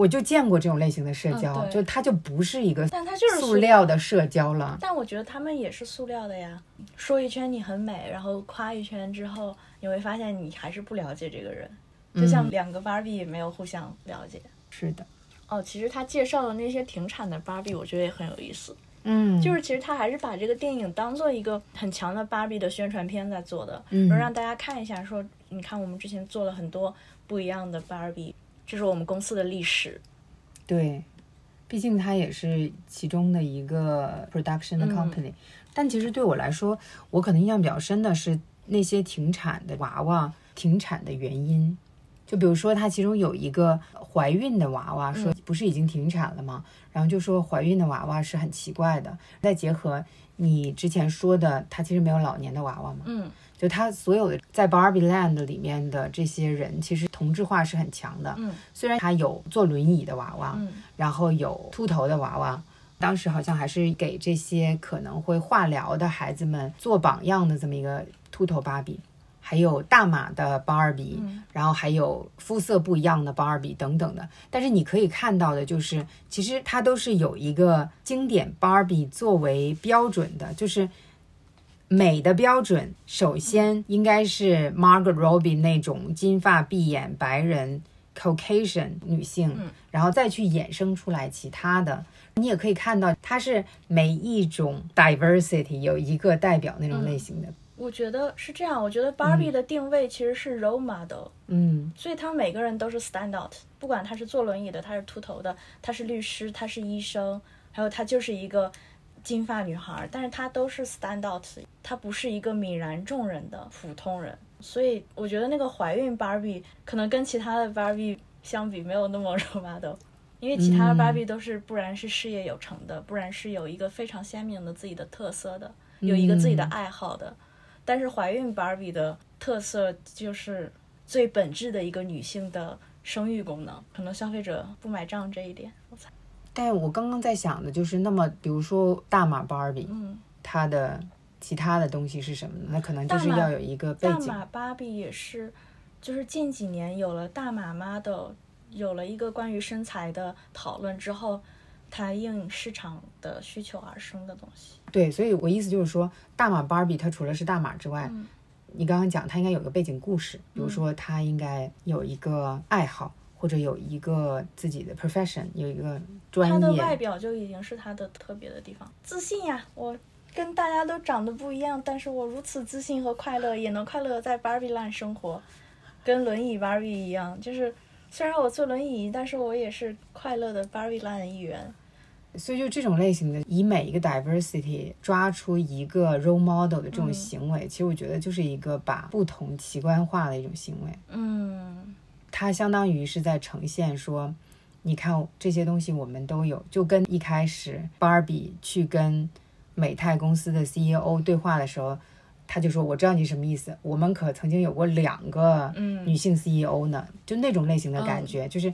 我就见过这种类型的社交，就它就不是一个，但它就是塑料的社交了。但我觉得他们也是塑料的呀，说一圈你很美，然后夸一圈之后，你会发现你还是不了解这个人，就像两个 Barbie 没有互相了解。是的，哦，其实他介绍的那些停产的芭比，我觉得也很有意思。嗯，就是其实他还是把这个电影当做一个很强的芭比的宣传片在做的，嗯，让大家看一下，说你看我们之前做了很多不一样的芭比，这是我们公司的历史。对，毕竟它也是其中的一个 production 的 company。但其实对我来说，我可能印象比较深的是那些停产的娃娃停产的原因。就比如说，它其中有一个怀孕的娃娃，说不是已经停产了吗？然后就说怀孕的娃娃是很奇怪的。再结合你之前说的，它其实没有老年的娃娃嘛。嗯，就他所有的在 Barbie Land 里面的这些人，其实同质化是很强的。嗯，虽然他有坐轮椅的娃娃，嗯，然后有秃头的娃娃，当时好像还是给这些可能会化疗的孩子们做榜样的这么一个秃头芭比。还有大码的芭比，然后还有肤色不一样的芭比等等的。但是你可以看到的就是，其实它都是有一个经典芭比作为标准的，就是美的标准。首先应该是 Margaret Robbie 那种金发碧眼白人 Caucasian 女性，然后再去衍生出来其他的。你也可以看到，它是每一种 diversity 有一个代表那种类型的。我觉得是这样，我觉得 Barbie 的定位其实是 role model，嗯，所以他每个人都是 stand out，不管他是坐轮椅的，他是秃头的，他是律师，他是医生，还有他就是一个金发女孩，但是她都是 stand out，她不是一个泯然众人的普通人，所以我觉得那个怀孕 Barbie 可能跟其他的 Barbie 相比没有那么 role model，因为其他的 Barbie 都是不然是事业有成的，不然是有一个非常鲜明的自己的特色的，有一个自己的爱好的。但是怀孕 Barbie 的特色就是最本质的一个女性的生育功能，可能消费者不买账这一点，我猜。但我刚刚在想的就是，那么比如说大码 Barbie，嗯，它的其他的东西是什么呢？那可能就是要有一个背景。大码芭比也是，就是近几年有了大码妈的，有了一个关于身材的讨论之后。它应市场的需求而生的东西，对，所以我意思就是说，大码芭比它除了是大码之外，你刚刚讲它应该有个背景故事，比如说它应该有一个爱好，或者有一个自己的 profession，有一个专业。他的外表就已经是他的特别的地方，自信呀！我跟大家都长得不一样，但是我如此自信和快乐，也能快乐在 Barbie Land 生活，跟轮椅 Barbie 一样，就是虽然我坐轮椅，但是我也是快乐的 Barbie Land 的一员。所以，就这种类型的，以每一个 diversity 抓出一个 role model 的这种行为，其实我觉得就是一个把不同奇观化的一种行为。嗯，它相当于是在呈现说，你看这些东西我们都有，就跟一开始 Barbie 去跟美泰公司的 CEO 对话的时候，他就说：“我知道你什么意思，我们可曾经有过两个女性 CEO 呢。”就那种类型的感觉，就是。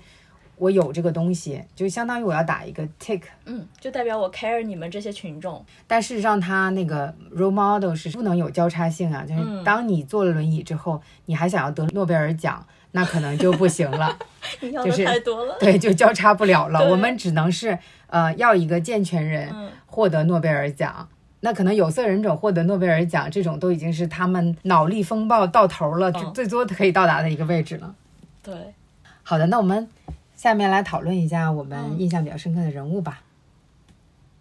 我有这个东西，就相当于我要打一个 tick。嗯，就代表我 care 你们这些群众。但事实上，他那个 role model 是不能有交叉性啊，就是当你坐了轮椅之后，你还想要得诺贝尔奖，那可能就不行了。你要的就是太多了。对，就交叉不了了。我们只能是呃，要一个健全人嗯获得诺贝尔奖。那可能有色人种获得诺贝尔奖，这种都已经是他们脑力风暴到头了，就嗯最多可以到达的一个位置了。对，好的，那我们下面来讨论一下我们嗯印象比较深刻的人物吧。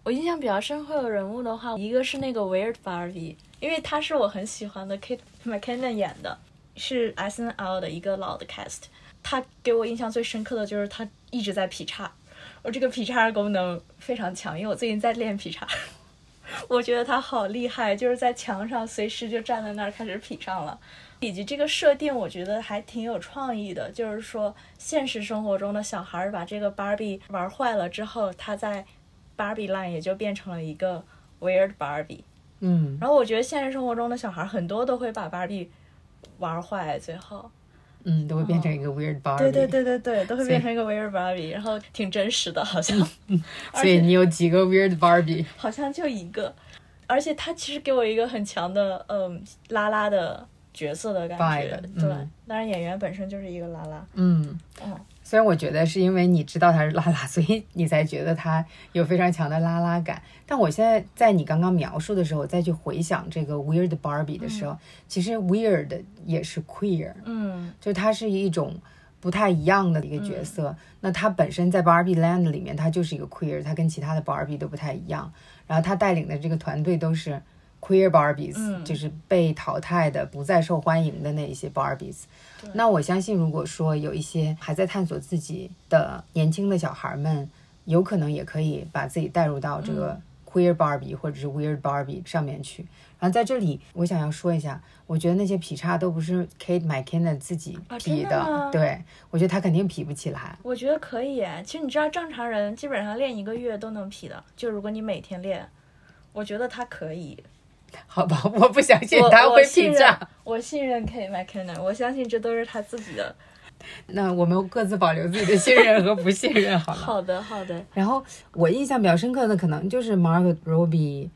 我印象比较深刻的人物的话，一个是那个 Weird Barbie，因为他是我很喜欢的 Kate McKinnon 演的，是 S N L 的一个老的 cast。他给我印象最深刻的就是他一直在劈叉，我这个劈叉功能非常强，因为我最近在练劈叉。我觉得他好厉害，就是在墙上随时就站在那儿开始劈上了，以及这个设定我觉得还挺有创意的，就是说现实生活中的小孩儿把这个 Barbie 玩坏了之后，他在 Barbie Land 也就变成了一个 Weird Barbie。嗯然后我觉得现实生活中的小孩很多都会把 Barbie 玩坏，最后，嗯，都会变成一个 weird Barbie。对对。对对对，都会变成一个 Weird Barbie，然后挺真实的，好像，所以你有几个 weird Barbie？好像就一个，而且他其实给我一个很强的嗯拉拉的角色的感觉 Vibe，，对嗯，当然演员本身就是一个拉拉，嗯。嗯，虽然我觉得是因为你知道他是拉拉，所以你才觉得他有非常强的拉拉感。但我现在在你刚刚描述的时候，我再去回想这个 Weird Barbie 的时候，其实 Weird 也是 queer，嗯就是它是一种不太一样的一个角色。那它本身在 Barbie Land 里面，它就是一个 queer，它跟其他的 Barbie 都不太一样。然后他带领的这个团队都是 queer Barbies，、嗯就是被淘汰的、不再受欢迎的那一些 Barbies。那我相信，如果说有一些还在探索自己的年轻的小孩们，有可能也可以把自己带入到这个嗯 queer Barbie 或者是 weird Barbie 上面去。然后在这里，我想要说一下，我觉得那些劈叉都不是 Kate McKinnon 自己啊劈真的对我觉得他肯定劈不起来。我觉得可以耶。其实你知道，正常人基本上练一个月都能劈的，就如果你每天练，我觉得他可以。好吧，我不相信他会我信任劈叉。，我信任 Kate McKinnon，我相信这都是他自己的。那我们各自保留自己的信任和不信任好了。好的，好的，然后我印象比较深刻的可能就是 Margaret Robbie，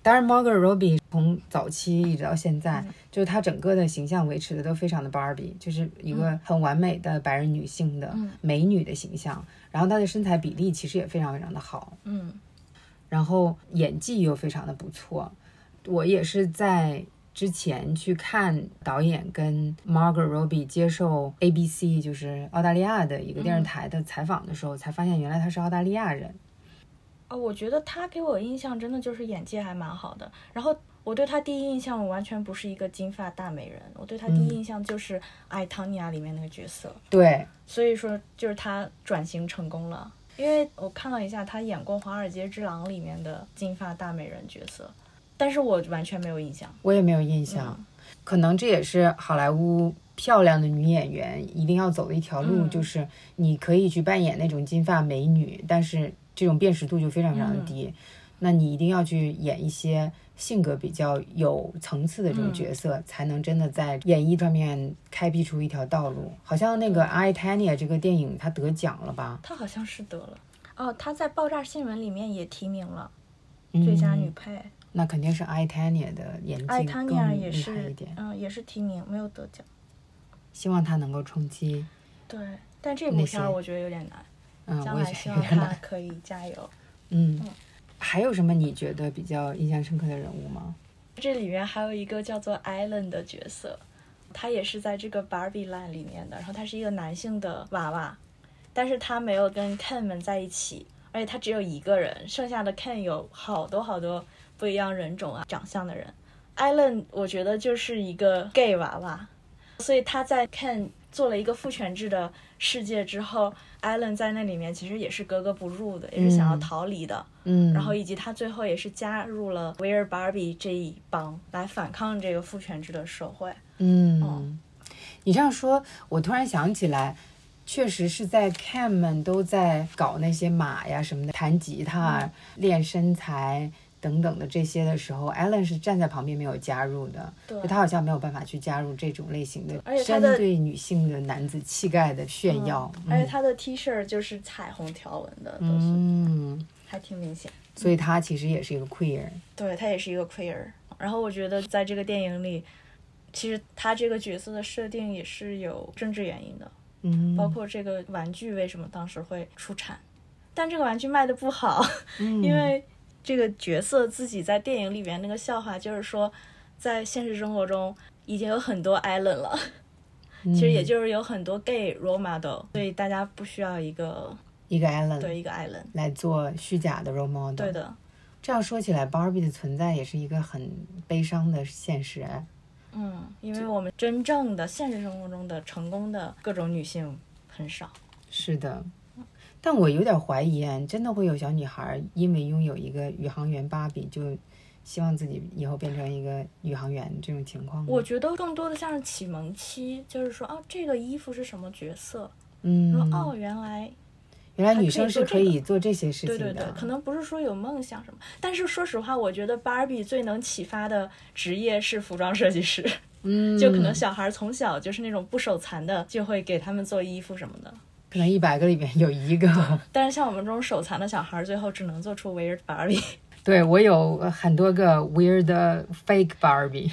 当然 Margaret Robbie 从早期一直到现在，就是她整个的形象维持的都非常的 Barbie，就是一个很完美的白人女性的嗯美女的形象。然后她的身材比例其实也非常非常的好，嗯然后演技又非常的不错。我也是在之前去看导演跟 Margot Robbie 接受 ABC，就是澳大利亚的一个电视台的采访的时候，才发现原来他是澳大利亚人。啊，我觉得他给我印象真的就是演技还蛮好的。然后我对他第一印象，我完全不是一个金发大美人，我对他第一印象就是《爱汤尼亚》里面那个角色。对，所以说，就是他转型成功了。因为我看了一下，他演过《华尔街之狼》里面的金发大美人角色，但是我完全没有印象。我也没有印象，嗯可能这也是好莱坞漂亮的女演员一定要走的一条路，嗯就是你可以去扮演那种金发美女，但是这种辨识度就非常非常的低。那你一定要去演一些性格比较有层次的这种角色，才能真的在演艺上面开辟出一条道路。好像那个《I Tanya》这个电影，它得奖了吧？他好像是得了哦，他在《爆炸新闻》里面也提名了最佳女嗯配。那肯定是《I Tanya》的演艾技更厉害是一点，，嗯，也是提名，没有得奖。希望他能够冲击。对，但这部片儿我觉得有点难，嗯，将我也希望。他可以加油。嗯，还有什么你觉得比较印象深刻的人物吗？这里面还有一个叫做 Allen 的角色，他也是在这个 Barbie Land 里面的，然后他是一个男性的娃娃，但是他没有跟 Ken 们在一起，而且他只有一个人，剩下的 Ken 有好多好多不一样人种啊、长相的人。Allen 我觉得就是一个 gay 娃娃，所以他在 Ken 做了一个父权制的世界之后，Allen 在那里面其实也是格格不入的，也是想要嗯逃离的。嗯，然后以及他最后也是加入了 Where Barbie 这一帮来反抗这个父权制的社会。嗯，哦你这样说，我突然想起来，确实是在 Cam 们都在搞那些马呀什么的，弹吉他、练身材、等等的这些的时候，Ellen 是站在旁边没有加入的，对就她好像没有办法去加入这种类型的针而且对女性的男子气概的炫耀。而且他的 T 恤就是彩虹条纹的，都是、嗯，还挺明显。所以他其实也是一个 queer。对他也是一个 queer。然后我觉得在这个电影里，其实他这个角色的设定也是有政治原因的，嗯，包括这个玩具为什么当时会出产，但这个玩具卖的不好，嗯 因为这个角色自己在电影里面那个笑话就是说，在现实生活中已经有很多 Allen 了，嗯 其实也就是有很多 gay role model，所以大家不需要一个一个 Allen 对一个 Allen。来做虚假的 role model。对，的，这样说起来，Barbie 的存在也是一个很悲伤的现实。哎，嗯，因为我们真正的现实生活中的成功的各种女性很少。是的，但我有点怀疑，啊，真的会有小女孩因为拥有一个宇航员芭比，就希望自己以后变成一个宇航员这种情况吗？我觉得更多的像是启蒙期，就是说，哦，这个衣服是什么角色？嗯，说哦，原来原来女生是可以做这些事情的。对对对，可能不是说有梦想什么，但是说实话，我觉得芭比最能启发的职业是服装设计师，嗯，就可能小孩从小就是那种不手残的，就会给他们做衣服什么的。可能一百个里面有一个。但是像我们这种手残的小孩，最后只能做出 weird Barbie。对我有很多个 weird fake Barbie。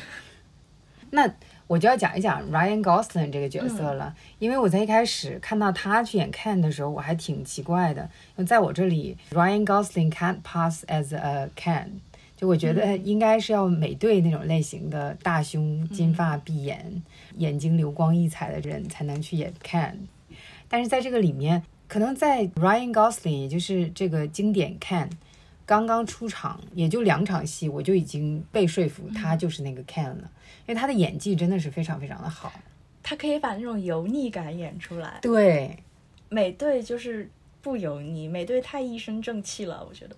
那我就要讲一讲 Ryan Gosling 这个角色了，因为我在一开始看到他去演 Ken 的时候，我还挺奇怪的，因为在我这里，Ryan Gosling can't pass as a Ken。就我觉得应该是要美队那种类型的大胸、金发碧眼、眼睛流光溢彩的人才能去演 Ken。但是在这个里面，可能在 Ryan Gosling，也就是这个经典 Ken 刚刚出场，也就两场戏，我就已经被说服他就是那个 Ken 了，因为他的演技真的是非常非常的好。他可以把那种油腻感演出来。对美队就是不油腻，美队太一身正气了，我觉得。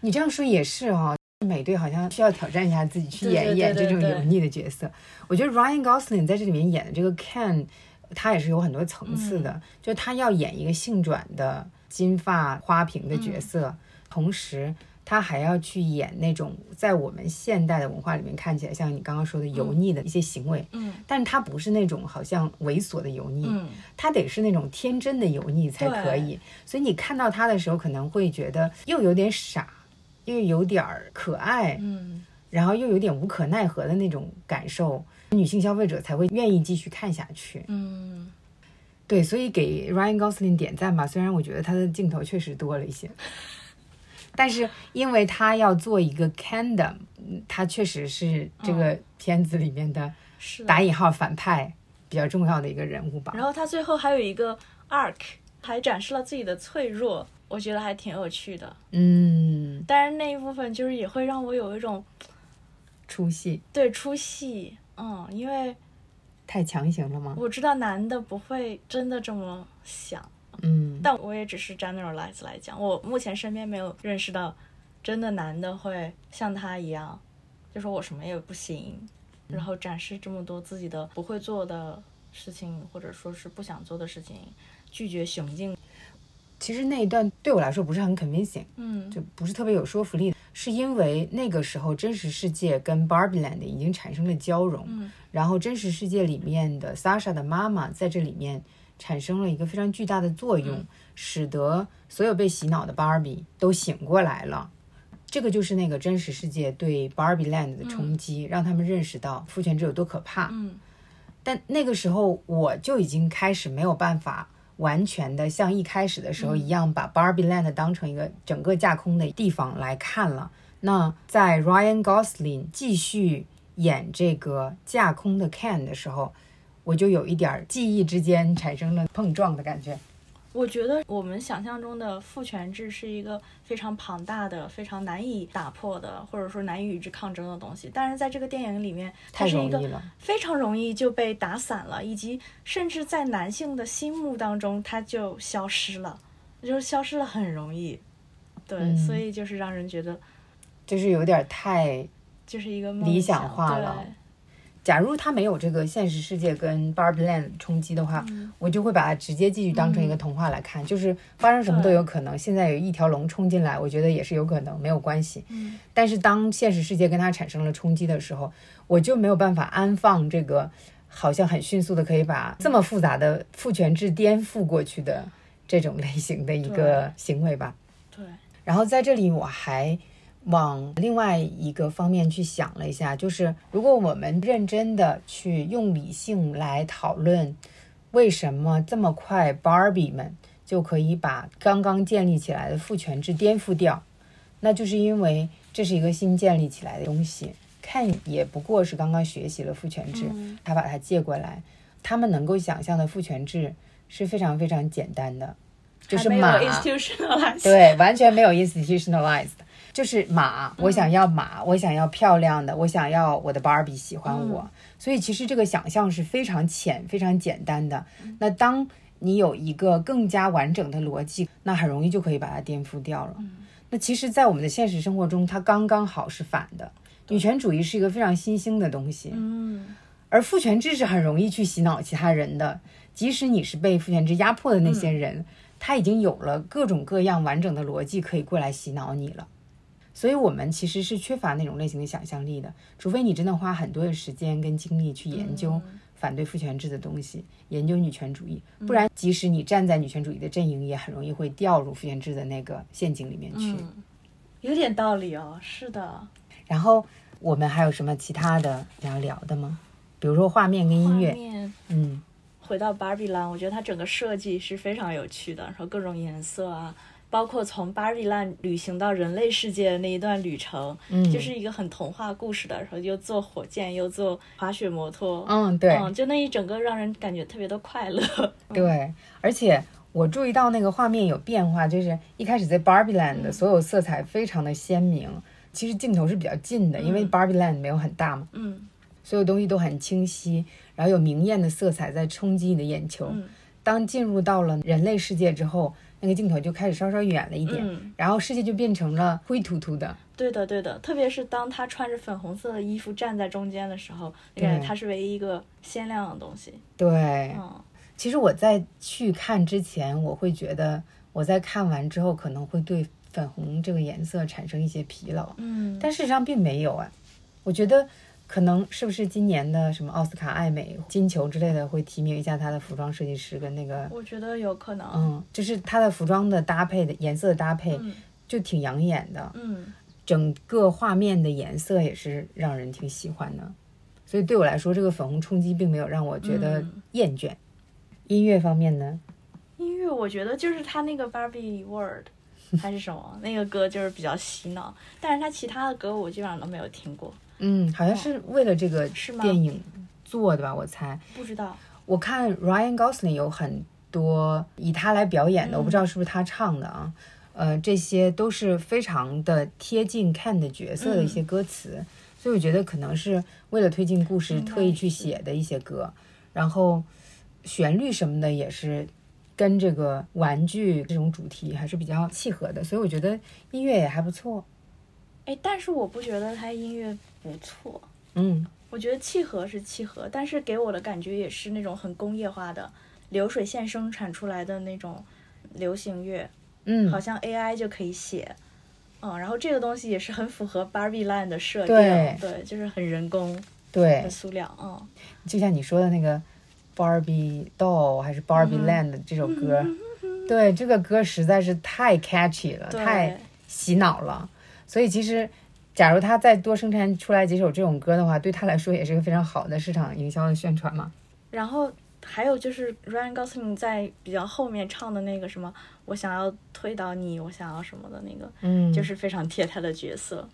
你这样说也是哈、美队好像需要挑战一下自己，去演一演这种油腻的角色。我觉得 Ryan Gosling 在这里面演的这个 Ken，他也是有很多层次的，就他要演一个性转的金发花瓶的角色，同时他还要去演那种在我们现代的文化里面看起来像你刚刚说的油腻的一些行为，嗯。但是他不是那种好像猥琐的油腻，嗯，他得是那种天真的油腻才可以。所以你看到他的时候，可能会觉得又有点傻，又有点儿可爱，嗯，然后又有点无可奈何的那种感受，女性消费者才会愿意继续看下去。嗯，对，所以给 Ryan Gosling 点赞吧。虽然我觉得他的镜头确实多了一些，但是因为他要做一个 Kandom，他确实是这个片子里面的是的打引号反派比较重要的一个人物吧。然后他最后还有一个 arc，还展示了自己的脆弱，我觉得还挺有趣的。嗯，但是那一部分就是也会让我有一种出戏对出戏，嗯，因为太强行了吗？我知道男的不会真的这么想，嗯，但我也只是 generalize 来讲，我目前身边没有认识到真的男的会像他一样，就说我什么也不行，然后展示这么多自己的不会做的事情，或者说是不想做的事情，拒绝雄竞。其实那一段对我来说不是很 convincing，嗯，就不是特别有说服力，是因为那个时候真实世界跟 Barbie Land 已经产生了交融，嗯然后真实世界里面的 Sasha 的妈妈在这里面产生了一个非常巨大的作用，嗯使得所有被洗脑的 Barbie 都醒过来了。这个就是那个真实世界对 Barbie Land 的冲击，让他们认识到父权制有多可怕。嗯但那个时候我就已经开始没有办法完全的像一开始的时候一样，把 Barbie Land 当成一个整个架空的地方来看了。那在 Ryan Gosling 继续演这个架空的 Ken 的时候，我就有一点儿记忆之间产生了碰撞的感觉。我觉得我们想象中的父权制是一个非常庞大的、非常难以打破的，或者说难以与之抗争的东西。但是在这个电影里面，它太是一个非常容易就被打散了，以及甚至在男性的心目当中，它就消失了，就是消失了很容易。对，嗯所以就是让人觉得就是有点太就是一个梦理想想化了对假如它没有这个现实世界跟 Barbie Land 冲击的话，我就会把它直接继续当成一个童话来看，就是发生什么都有可能。现在有一条龙冲进来，我觉得也是有可能，没有关系。但是当现实世界跟它产生了冲击的时候，我就没有办法安放这个好像很迅速的可以把这么复杂的父权制颠覆过去的这种类型的一个行为吧。对，然后在这里我还。往另外一个方面去想了一下，就是如果我们认真的去用理性来讨论，为什么这么快 Barbie 们就可以把刚刚建立起来的父权制颠覆掉，那就是因为这是一个新建立起来的东西。看也不过是刚刚学习了父权制，他把它借过来，他们能够想象的父权制是非常非常简单的，就是马，对，完全没有 institutionalized。就是马，我想要马，我想要漂亮的，我想要我的芭比喜欢我，所以其实这个想象是非常浅、非常简单的。那当你有一个更加完整的逻辑，那很容易就可以把它颠覆掉了。那其实，在我们的现实生活中，它刚刚好是反的。女权主义是一个非常新兴的东西，嗯，而父权制是很容易去洗脑其他人的。即使你是被父权制压迫的那些人，他已经有了各种各样完整的逻辑可以过来洗脑你了。所以，我们其实是缺乏那种类型的想象力的，除非你真的花很多的时间跟精力去研究反对父权制的东西，研究女权主义，不然，即使你站在女权主义的阵营，也很容易会掉入父权制的那个陷阱里面去。有点道理哦，是的。然后，我们还有什么其他的想要聊的吗？比如说画面跟音乐。嗯，回到芭比 land，我觉得它整个设计是非常有趣的，然后各种颜色啊。包括从巴比兰旅行到人类世界的那一段旅程，嗯，就是一个很童话故事的，然后又坐火箭，又坐滑雪摩托，嗯，对，嗯，就那一整个让人感觉特别的快乐。对，而且我注意到那个画面有变化，就是一开始在 Barbie Land 的所有色彩非常的鲜明，其实镜头是比较近的，因为 Barbie Land 没有很大嘛，嗯，所有东西都很清晰，然后有明艳的色彩在冲击你的眼球。当进入到了人类世界之后。那个镜头就开始稍稍远了一点，然后世界就变成了灰突突的。对的，对的，特别是当他穿着粉红色的衣服站在中间的时候，感觉他是唯一一个鲜亮的东西。对，嗯，其实我在去看之前，我会觉得我在看完之后可能会对粉红这个颜色产生一些疲劳，嗯，但事实上并没有啊，我觉得。可能是不是今年的什么奥斯卡艾美金球之类的会提名一下他的服装设计师跟那个？我觉得有可能。嗯，就是他的服装的搭配的颜色的搭配就挺养眼的。嗯，整个画面的颜色也是让人挺喜欢的。所以对我来说，这个粉红冲击并没有让我觉得厌倦。音乐方面呢？音乐我觉得就是他那个 Barbie World 还是什么那个歌就是比较洗脑，但是他其他的歌我基本上都没有听过。嗯，好像是为了这个电影做的吧？我猜。不知道。我看 Ryan Gosling 有很多以他来表演的，我不知道是不是他唱的啊。呃，这些都是非常的贴近 Ken 的角色的一些歌词，所以我觉得可能是为了推进故事特意去写的一些歌。然后旋律什么的也是跟这个玩具这种主题还是比较契合的，所以我觉得音乐也还不错。哎，但是我不觉得他音乐。不错，嗯，我觉得契合是契合，但是给我的感觉也是那种很工业化的流水线生产出来的那种流行乐，嗯，好像 AI 就可以写，嗯，然后这个东西也是很符合 Barbie Land 的设定，对，就是很人工，对，很塑料，嗯，就像你说的那个 Barbie Doll 还是 Barbie Land 这首歌，对，这个歌实在是太 catchy 了，太洗脑了，所以其实。假如他再多生产出来几首这种歌的话，对他来说也是一个非常好的市场营销的宣传嘛。然后还有就是 Ryan Gosling 在比较后面唱的那个什么，我想要推倒你，我想要什么的那个，嗯，就是非常贴他的角色。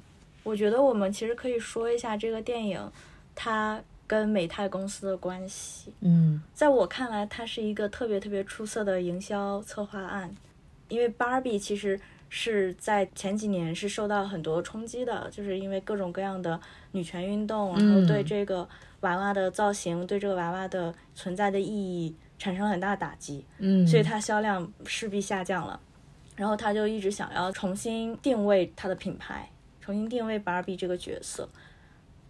我觉得我们其实可以说一下这个电影它跟美泰公司的关系。嗯，在我看来，它是一个特别特别出色的营销策划案，因为 Barbie 其实。是在前几年是受到很多冲击的，就是因为各种各样的女权运动，然后对这个娃娃的造型，对这个娃娃的存在的意义产生很大打击，嗯，所以它销量势必下降了。然后他就一直想要重新定位他的品牌，重新定位芭比这个角色。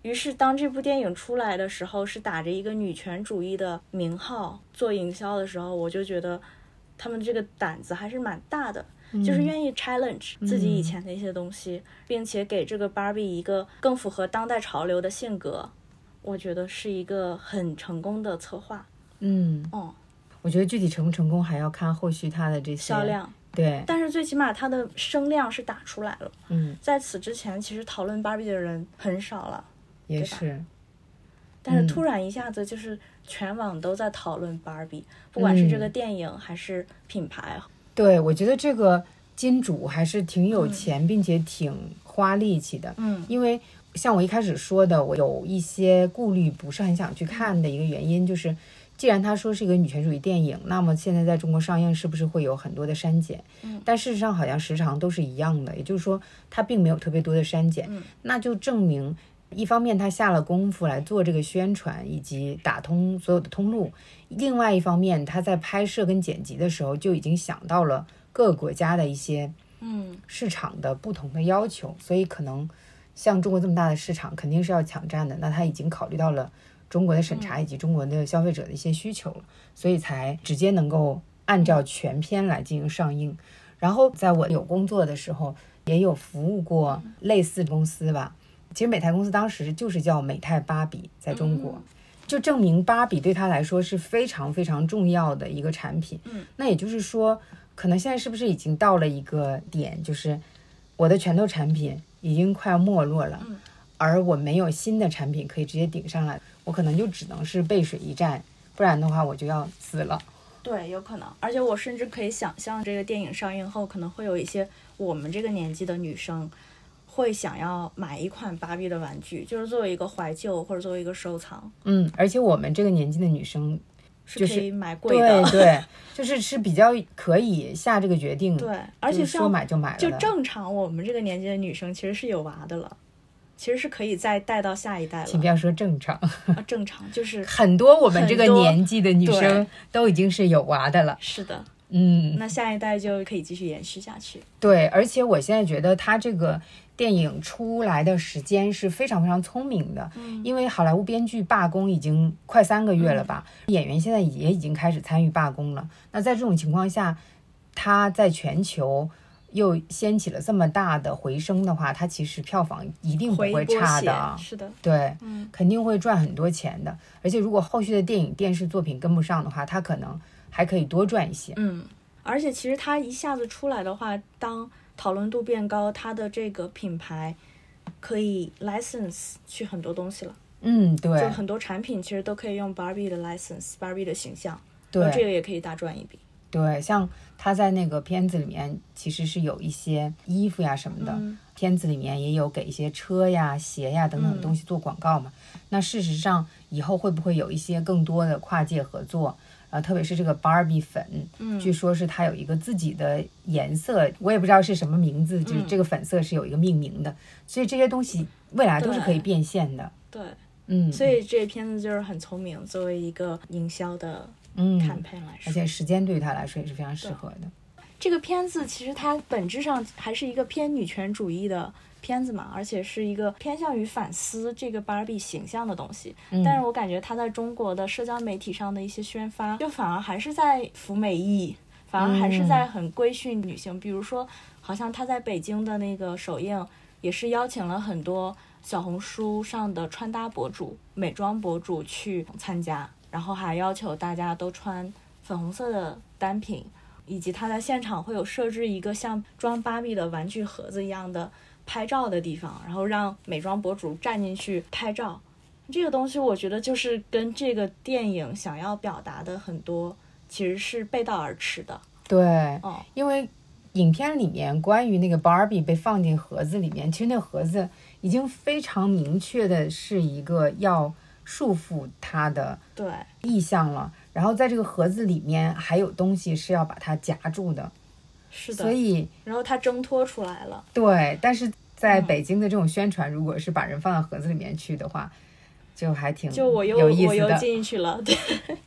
于是当这部电影出来的时候，是打着一个女权主义的名号做营销的时候，我就觉得他们这个胆子还是蛮大的。就是愿意 challenge 自己以前的一些东西，并且给这个 Barbie 一个更符合当代潮流的性格，我觉得是一个很成功的策划。嗯，哦，我觉得具体成不成功还要看后续它的这些销。量，对，但是最起码它的声量是打出来了。嗯，在此之前，其实讨论 Barbie 的人很少了，也是，但是嗯突然一下子就是全网都在讨论 Barbie，不管是这个嗯电影还是品牌，对，我觉得这个金主还是挺有钱，并且挺花力气的。嗯因为像我一开始说的，我有一些顾虑，不是很想去看的一个原因，就是既然他说是一个女权主义电影，那么现在在中国上映是不是会有很多的删减？嗯但事实上好像时长都是一样的，也就是说它并没有特别多的删减，嗯那就证明。一方面，他下了功夫来做这个宣传以及打通所有的通路；另外一方面，他在拍摄跟剪辑的时候就已经想到了各个国家的一些嗯市场的不同的要求，所以可能像中国这么大的市场，肯定是要抢占的。那他已经考虑到了中国的审查以及中国的消费者的一些需求了，所以才直接能够按照全片来进行上映。然后在我有工作的时候，也有服务过类似公司吧。其实美泰公司当时就是叫美泰芭比，在中国。就证明芭比对他来说是非常非常重要的一个产品。嗯，那也就是说，可能现在是不是已经到了一个点，就是我的拳头产品已经快要没落了，嗯而我没有新的产品可以直接顶上来，我可能就只能是背水一战，不然的话我就要死了。对，有可能。而且我甚至可以想象，这个电影上映后，可能会有一些我们这个年纪的女生，会想要买一款芭比的玩具，就是作为一个怀旧或者作为一个收藏，嗯，而且我们这个年纪的女生，就是是可以买贵的。对 对，就是是比较可以下这个决定，对，而且说买就买了，就正常，我们这个年纪的女生其实是有娃的了，其实是可以再带到下一代了。请不要说正常，啊，正常就是 很多我们这个年纪的女生都已经是有娃的了。是的，嗯，那下一代就可以继续延续下去。对，而且我现在觉得它这个电影出来的时间是非常非常聪明的，嗯因为好莱坞编剧罢工已经快三个月了吧，演员现在也已经开始参与罢工了。那在这种情况下，它在全球又掀起了这么大的回声的话，它其实票房一定不会差的。是的，对，嗯肯定会赚很多钱的。而且如果后续的电影、电视作品跟不上的话，它可能还可以多赚一些。嗯，而且其实它一下子出来的话，当讨论度变高，它的这个品牌可以 license 去很多东西了，嗯，对就很多产品其实都可以用 Barbie 的 license，Barbie 的形象，对这个也可以大赚一笔。对，像他在那个片子里面，其实是有一些衣服呀什么的，嗯片子里面也有给一些车呀、鞋呀等等的嗯东西做广告嘛。那事实上，以后会不会有一些更多的跨界合作？呃，特别是这个 Barbie 粉，嗯。据说是它有一个自己的颜色，我也不知道是什么名字，就是嗯。这个粉色是有一个命名的，所以这些东西未来都是可以变现的。对，嗯，所以这片子就是很聪明，作为一个营销的嗯，campaign 来说，而且时间对于他来说也是非常适合的。这个片子其实它本质上还是一个偏女权主义的片子嘛，而且是一个偏向于反思这个芭比形象的东西。嗯但是我感觉它在中国的社交媒体上的一些宣发，就反而还是在服美役，反而还是在很规训女性。比如说，好像他在北京的那个首映，也是邀请了很多小红书上的穿搭博主、美妆博主去参加，然后还要求大家都穿粉红色的单品。以及他在现场会有设置一个像装芭比的玩具盒子一样的拍照的地方，然后让美妆博主站进去拍照。这个东西我觉得就是跟这个电影想要表达的很多其实是背道而驰的。对，哦，因为影片里面关于那个 Barbie 被放进盒子里面，其实那盒子已经非常明确的是一个要束缚它的对，意向了。然后在这个盒子里面还有东西是要把它夹住的，是的。所以然后他挣脱出来了。对，但是在嗯北京的这种宣传，如果是把人放到盒子里面去的话，就还挺就我又。我又进去了，对。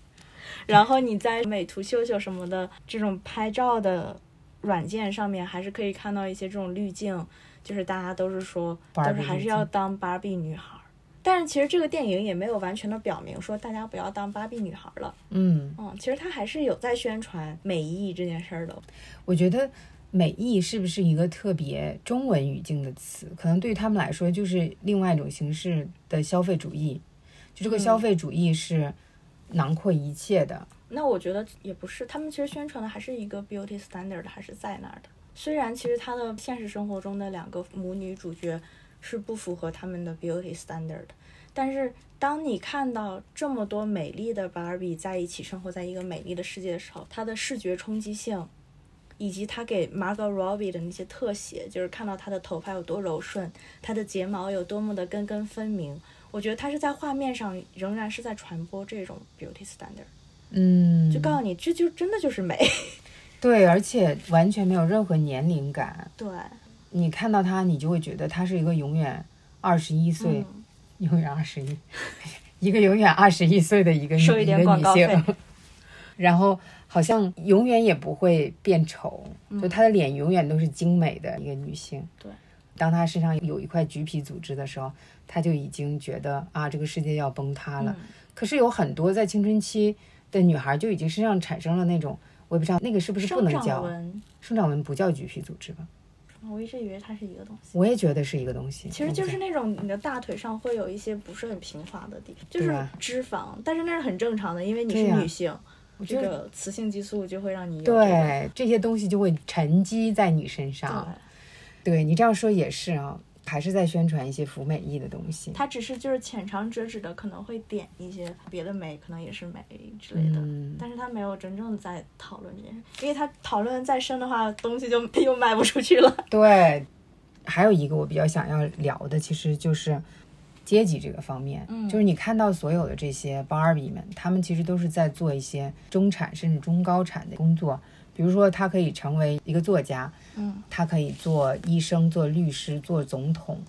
然后你在美图秀秀什么的这种拍照的软件上面，还是可以看到一些这种滤镜，就是大家都是说都是还是要当芭比女孩儿。但是其实这个电影也没有完全的表明说大家不要当芭比女孩了。嗯，嗯，其实它还是有在宣传美意这件事儿的。我觉得美意是不是一个特别中文语境的词？可能对于他们来说，就是另外一种形式的消费主义。就这个嗯消费主义是囊括一切的。那我觉得也不是，他们其实宣传的还是一个 beauty standard，还是在那儿的。虽然其实他的现实生活中的两个母女主角是不符合他们的 beauty standard，但是当你看到这么多美丽的芭比在一起生活在一个美丽的世界的时候，它的视觉冲击性，以及他给 Margot Robbie 的那些特写，就是看到她的头发有多柔顺，她的睫毛有多么的根根分明。我觉得他是在画面上仍然是在传播这种 beauty standard。嗯，就告诉你，这就真的就是美。对，而且完全没有任何年龄感。对，你看到她，你就会觉得她是一个永远二十一岁，嗯永远二十一，一个永远二十一岁的一个 女一个女性。然后好像永远也不会变丑，嗯就她的脸永远都是精美的一个女性。对，当她身上有一块橘皮组织的时候，她就已经觉得啊，这个世界要崩塌了。嗯可是有很多在青春期的女孩就已经身上产生了那种，我也不知道那个是不是不生长能叫纹，生长纹，不叫橘皮组织吧？我一直以为它是一个东西。我也觉得是一个东西。其实就是那种你的大腿上会有一些不是很平滑的地方，就是脂肪，但是那是很正常的，因为你是女性，这觉得个雌性激素就会让你有这个对这些东西就会沉积在你身上。对，对你这样说也是啊，还是在宣传一些服美意的东西。它只是就是浅尝辄止的，可能会点一些别的美，可能也是美之类的，嗯但是他没有真正在讨论这件事，因为他讨论再深的话，东西就 又卖不出去了。对，还有一个我比较想要聊的，其实就是阶级这个方面。嗯就是你看到所有的这些 Barbie 们，他们其实都是在做一些中产甚至中高产的工作。比如说，他可以成为一个作家，嗯，他可以做医生、做律师、做总统，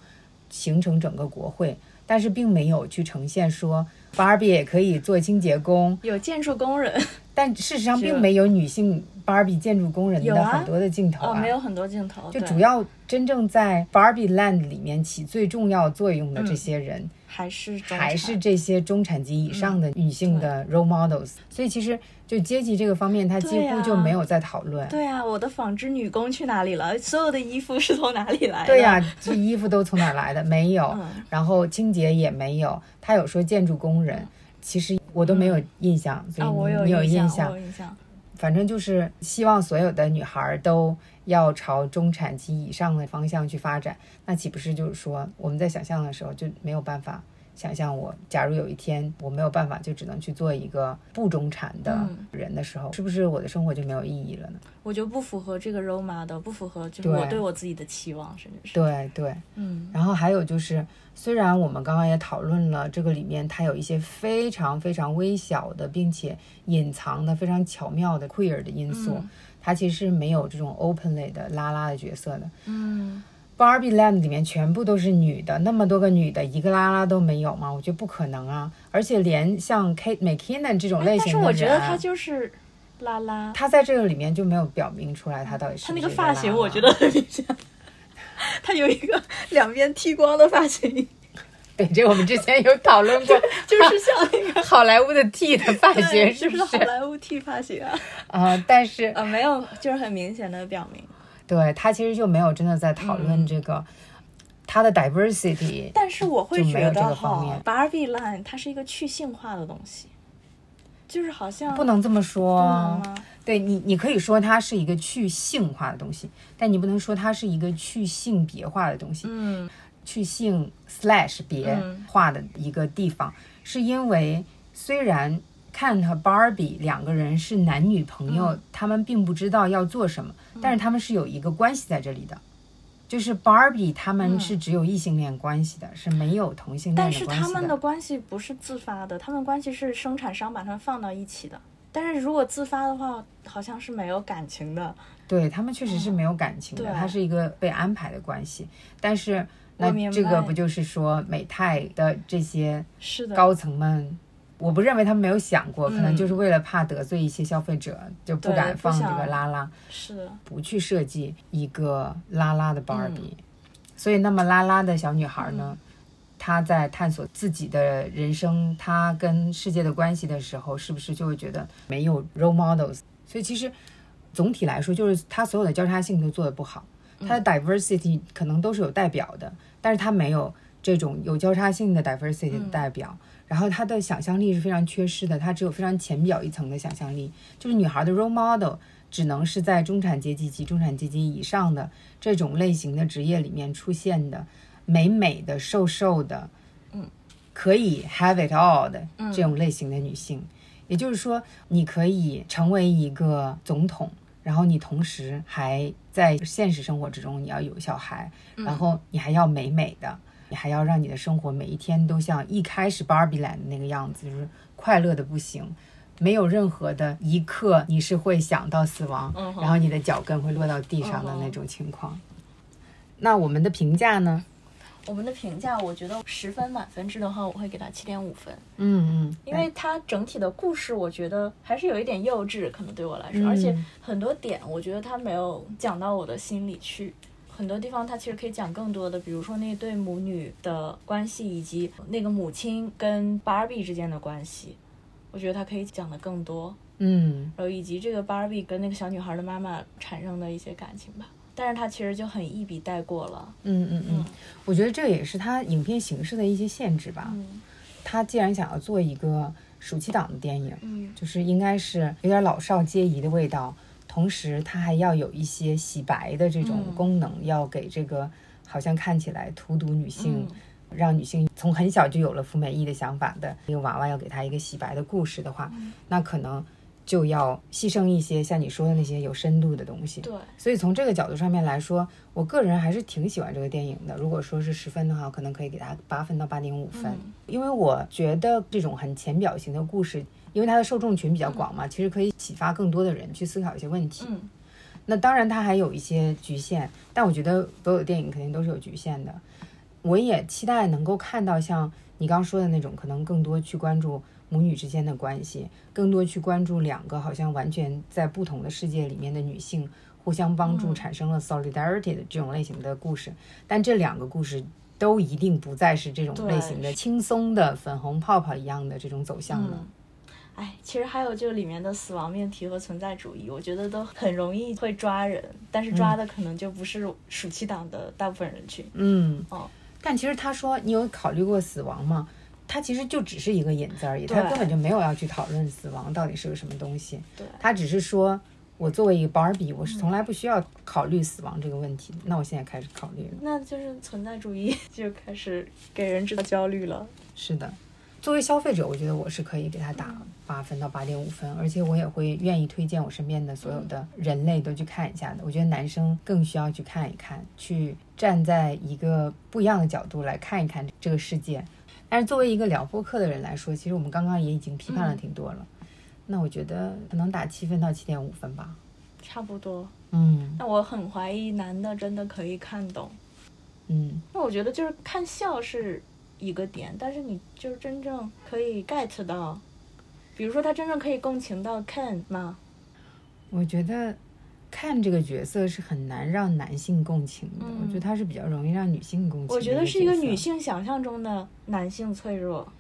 形成整个国会。但是并没有去呈现说 Barbie 也可以做清洁工，有建筑工人。但事实上并没有女性 Barbie 建筑工人的很多的镜头哦，啊。没有很多镜头，就主要真正在 Barbie Land 里面起最重要作用的这些人，还是还是这些中产级以上的女性的 role models。所以其实就阶级这个方面，他几乎就没有在讨论。对啊，我的纺织女工去哪里了？所有的衣服是从哪里来的？对呀、这衣服都从哪儿来的？没有，嗯然后清洁也没有。他有说建筑工人，其实我都没有印象，所以你你有印印象，我有印象。反正就是希望所有的女孩都要朝中产及以上的方向去发展。那岂不是就是说我们在想象的时候就没有办法想象我，假如有一天我没有办法，就只能去做一个不中产的嗯人的时候，是不是我的生活就没有意义了呢？我就不符合这个 role model，不符合就是我对我自己的期望，甚至是对对。嗯然后还有就是，虽然我们刚刚也讨论了这个里面它有一些非常非常微小的，并且隐藏的非常巧妙的 queer 的因素，嗯它其实是没有这种 openly 的拉拉的角色的。嗯，Barbie Land 里面全部都是女的，那么多个女的，一个拉拉都没有吗？我觉得不可能啊！而且连像 Kate McKinnon 这种类哎但是型的人，我觉得她就是拉拉，她在这个里面就没有表明出来她到底是她那个发型，我觉得很明显。她有一个两边剃光的发型，对这个我们之前有讨论过，就是像那个好莱坞的 T 的发型，是不是就是好？莱坞剃发型啊。啊、但是呃，没有，就是很明显的表明。对他其实就没有真的在讨论嗯这个、他的 diversity。但是我会觉得哈，Barbie Line 它是一个去性化的东西，就是好像不能这么说？对你，你可以说它是一个去性化的东西，但你不能说它是一个去性别化的东西。嗯去性 slash 别嗯化的一个地方，是因为虽然 Ken 和 Barbie 两个人是男女朋友，嗯他们并不知道要做什么，但是他们是有一个关系在这里的。就是 Barbie 他们是只有异性恋关系的，是没有同性恋嗯但的关系是他们的关系不是自发的，他们关系是生产商把他们放到一起的。但是如果自发的话，好像是没有感情的。对他们确实是没有感情的，对它是一个被安排的关系。但是那这个不就是说美泰的这些是的，高层们，我不认为他们没有想过，可能嗯就是为了怕得罪一些消费者，就不敢放这个拉拉，是。的，不去设计一个拉拉的嗯。Barbie。所以，那么拉拉的小女孩呢，她在探索自己的人生，她跟世界的关系的时候，是不是就会觉得没有 role models？所以其实总体来说，就是他所有的交叉性都做得不好，他的 diversity 可能都是有代表的，但是他没有这种有交叉性的 diversity 的代表。然后她的想象力是非常缺失的，她只有非常浅表一层的想象力，就是女孩的 role model 只能是在中产阶级及中产阶级以上的这种类型的职业里面出现的。美美的、瘦瘦的，嗯，可以 have it all 的这种类型的女性，也就是说，你可以成为一个总统，然后你同时还在现实生活之中你要有小孩，然后你还要美美的，你还要让你的生活每一天都像一开始 Barbie Land 那个样子，就是快乐的不行，没有任何的一刻你是会想到死亡，然后你的脚跟会落到地上的那种情况。那我们的评价呢？我们的评价，我觉得十分满分制的话，我会给他七点五分。嗯嗯，因为它整体的故事，我觉得还是有一点幼稚，可能对我来说，而且很多点，我觉得它没有讲到我的心里去。很多地方它其实可以讲更多的，比如说那对母女的关系，以及那个母亲跟芭比之间的关系，我觉得它可以讲的更多。嗯，然后以及这个芭比跟那个小女孩的妈妈产生的一些感情吧。但是它其实就很一笔带过了。嗯嗯嗯，我觉得这也是它影片形式的一些限制吧。嗯，他既然想要做一个暑期档的电影，嗯，就是应该是有点老少皆宜的味道，同时它还要有一些洗白的这种功能，要给这个好像看起来荼毒女性，让女性从很小就有了服美役的想法的一个娃娃，要给她一个洗白的故事的话，那可能。就要牺牲一些像你说的那些有深度的东西。对，所以从这个角度上面来说，我个人还是挺喜欢这个电影的。如果说是十分的话，可能可以给它八分到八点五分，因为我觉得这种很浅表型的故事，因为它的受众群比较广嘛，其实可以启发更多的人去思考一些问题。嗯，那当然它还有一些局限，但我觉得所有的电影肯定都是有局限的。我也期待能够看到像你刚说的那种，可能更多去关注。母女之间的关系，更多去关注两个好像完全在不同的世界里面的女性互相帮助，产生了 solidarity 的这种类型的故事。但这两个故事都一定不再是这种类型的轻松的粉红泡泡一样的这种走向了。哎，其实还有就里面的死亡命题和存在主义，我觉得都很容易会抓人，但是抓的可能就不是暑期党的大部分人群。嗯，哦，但其实他说你有考虑过死亡吗？他其实就只是一个引子而已，他根本就没有要去讨论死亡到底是个什么东西。对，他只是说，我作为一个 Barbie，我是从来不需要考虑死亡这个问题。那我现在开始考虑了，那就是存在主义 就开始给人制造焦虑了。是的，作为消费者，我觉得我是可以给他打八分到八点五分，而且我也会愿意推荐我身边的所有的人类都去看一下的。我觉得男生更需要去看一看，去站在一个不一样的角度来看一看这个世界。但是作为一个聊播客的人来说，其实我们刚刚也已经批判了挺多了。那我觉得可能打七分到七点五分吧，差不多。嗯。那我很怀疑男的真的可以看懂。嗯。那我觉得就是看笑是一个点，但是你就是真正可以 get 到，比如说他真正可以共情到 Ken 吗？我觉得。看这个角色是很难让男性共情的，我觉得他是比较容易让女性共情。我觉得是一个女性想象中的男性脆弱。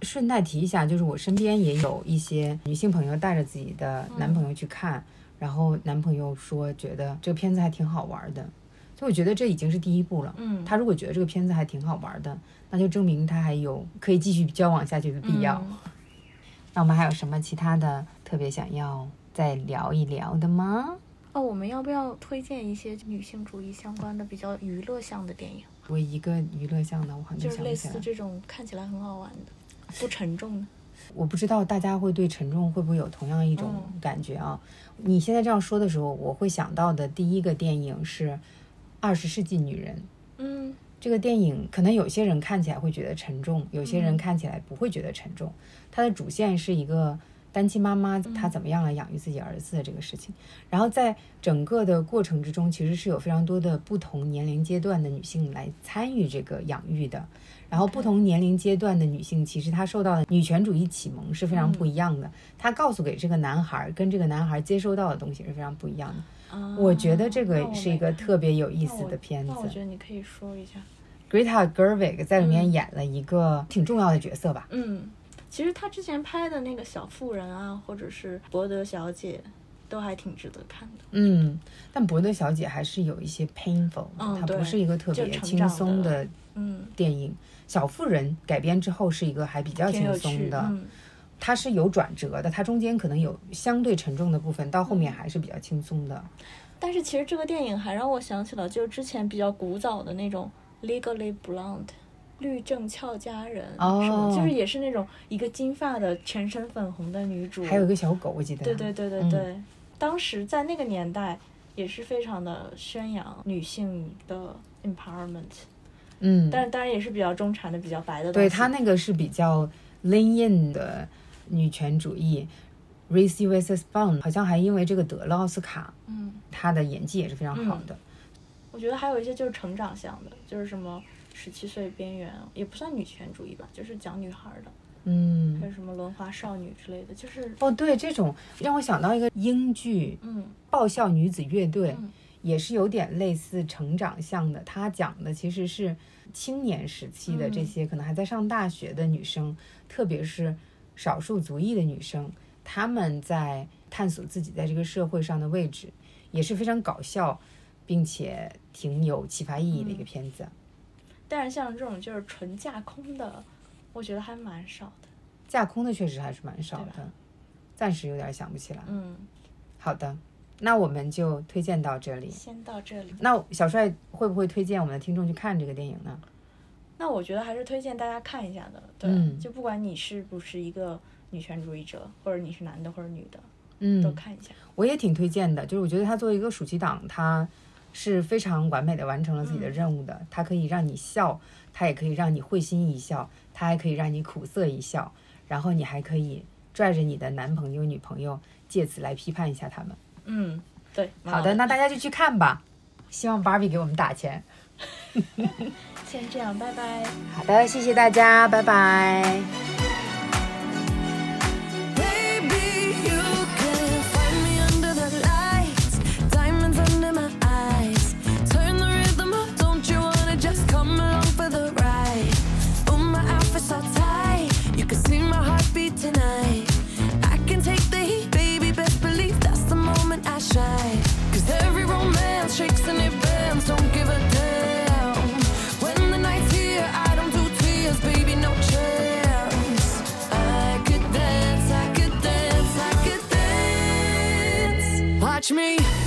顺带提一下，就是我身边也有一些女性朋友带着自己的男朋友去看，然后男朋友说觉得这个片子还挺好玩的，所以我觉得这已经是第一步了。嗯，他如果觉得这个片子还挺好玩的，那就证明他还有可以继续交往下去的必要。那我们还有什么其他的特别想要？再聊一聊的吗？哦，我们要不要推荐一些女性主义相关的比较娱乐向的电影？我一个娱乐向的，我好像就是类似这种看起来很好玩的，不沉重的。我不知道大家会对沉重会不会有同样一种感觉啊？你现在这样说的时候，我会想到的第一个电影是《二十世纪女人》。嗯，这个电影可能有些人看起来会觉得沉重，有些人看起来不会觉得沉重。它的主线是一个。单亲妈妈她怎么样来养育自己儿子的这个事情，然后在整个的过程之中，其实是有非常多的不同年龄阶段的女性来参与这个养育的。然后不同年龄阶段的女性，其实她受到的女权主义启蒙是非常不一样的。她告诉给这个男孩跟这个男孩接收到的东西是非常不一样的。我觉得这个是一个特别有意思的片子。那我觉得你可以说一下。Greta Gerwig 在里面演了一个挺重要的角色吧。嗯，其实他之前拍的那个小妇人啊，或者是伯德小姐，都还挺值得看的。嗯，但伯德小姐还是有一些 painful，嗯它不是一个特别轻松的的嗯，电影。小妇人改编之后是一个还比较轻松的，嗯它是有转折的，它中间可能有相对沉重的部分，到后嗯面还是比较轻松的。但是其实这个电影还让我想起了，就是之前比较古早的那种《Legally Blonde》。律政俏佳人，哦就是也是那种一个金发的、全身粉红的女主，还有一个小狗，我记得。对对对对嗯对，当时在那个年代也是非常的宣扬女性的 empowerment，嗯，但是当然也是比较中产的、比较白的东西。对他那个是比较 lean in 的女权主义。Racy Witherspoon 好像还因为这个得了奥斯卡，嗯，她的演技也是非常好的。我觉得还有一些就是成长向的，就是什么十七岁边缘，也不算女权主义吧，就是讲女孩的，嗯还，有什么轮滑少女之类的，就是哦，对，这种让我想到一个英剧嗯《爆笑女子乐队》嗯也是有点类似成长向的。它讲的其实是青年时期的这嗯些可能还在上大学的女生，特别是少数族裔的女生，她们在探索自己在这个社会上的位置，也是非常搞笑，并且挺有启发意义的一个嗯片子。但是像这种就是纯架空的，我觉得还蛮少的。架空的确实还是蛮少的，暂时有点想不起来。嗯，好的，那我们就推荐到这里。先到这里。那小帅会不会推荐我们的听众去看这个电影呢？那我觉得还是推荐大家看一下的，对，嗯就不管你是不是一个女权主义者，或者你是男的或者女的，嗯都嗯，看一下。我也挺推荐的，就是我觉得他作为一个暑期档，他是非常完美的完成了自己的嗯任务的。它可以让你笑，它也可以让你会心一笑，它还可以让你苦涩一笑，然后你还可以拽着你的男朋友、女朋友，借此来批判一下他们。嗯，对，好的，那大家就去看吧。希望芭比给我们打钱。先这样，拜拜。好的，谢谢大家，拜拜。touch me.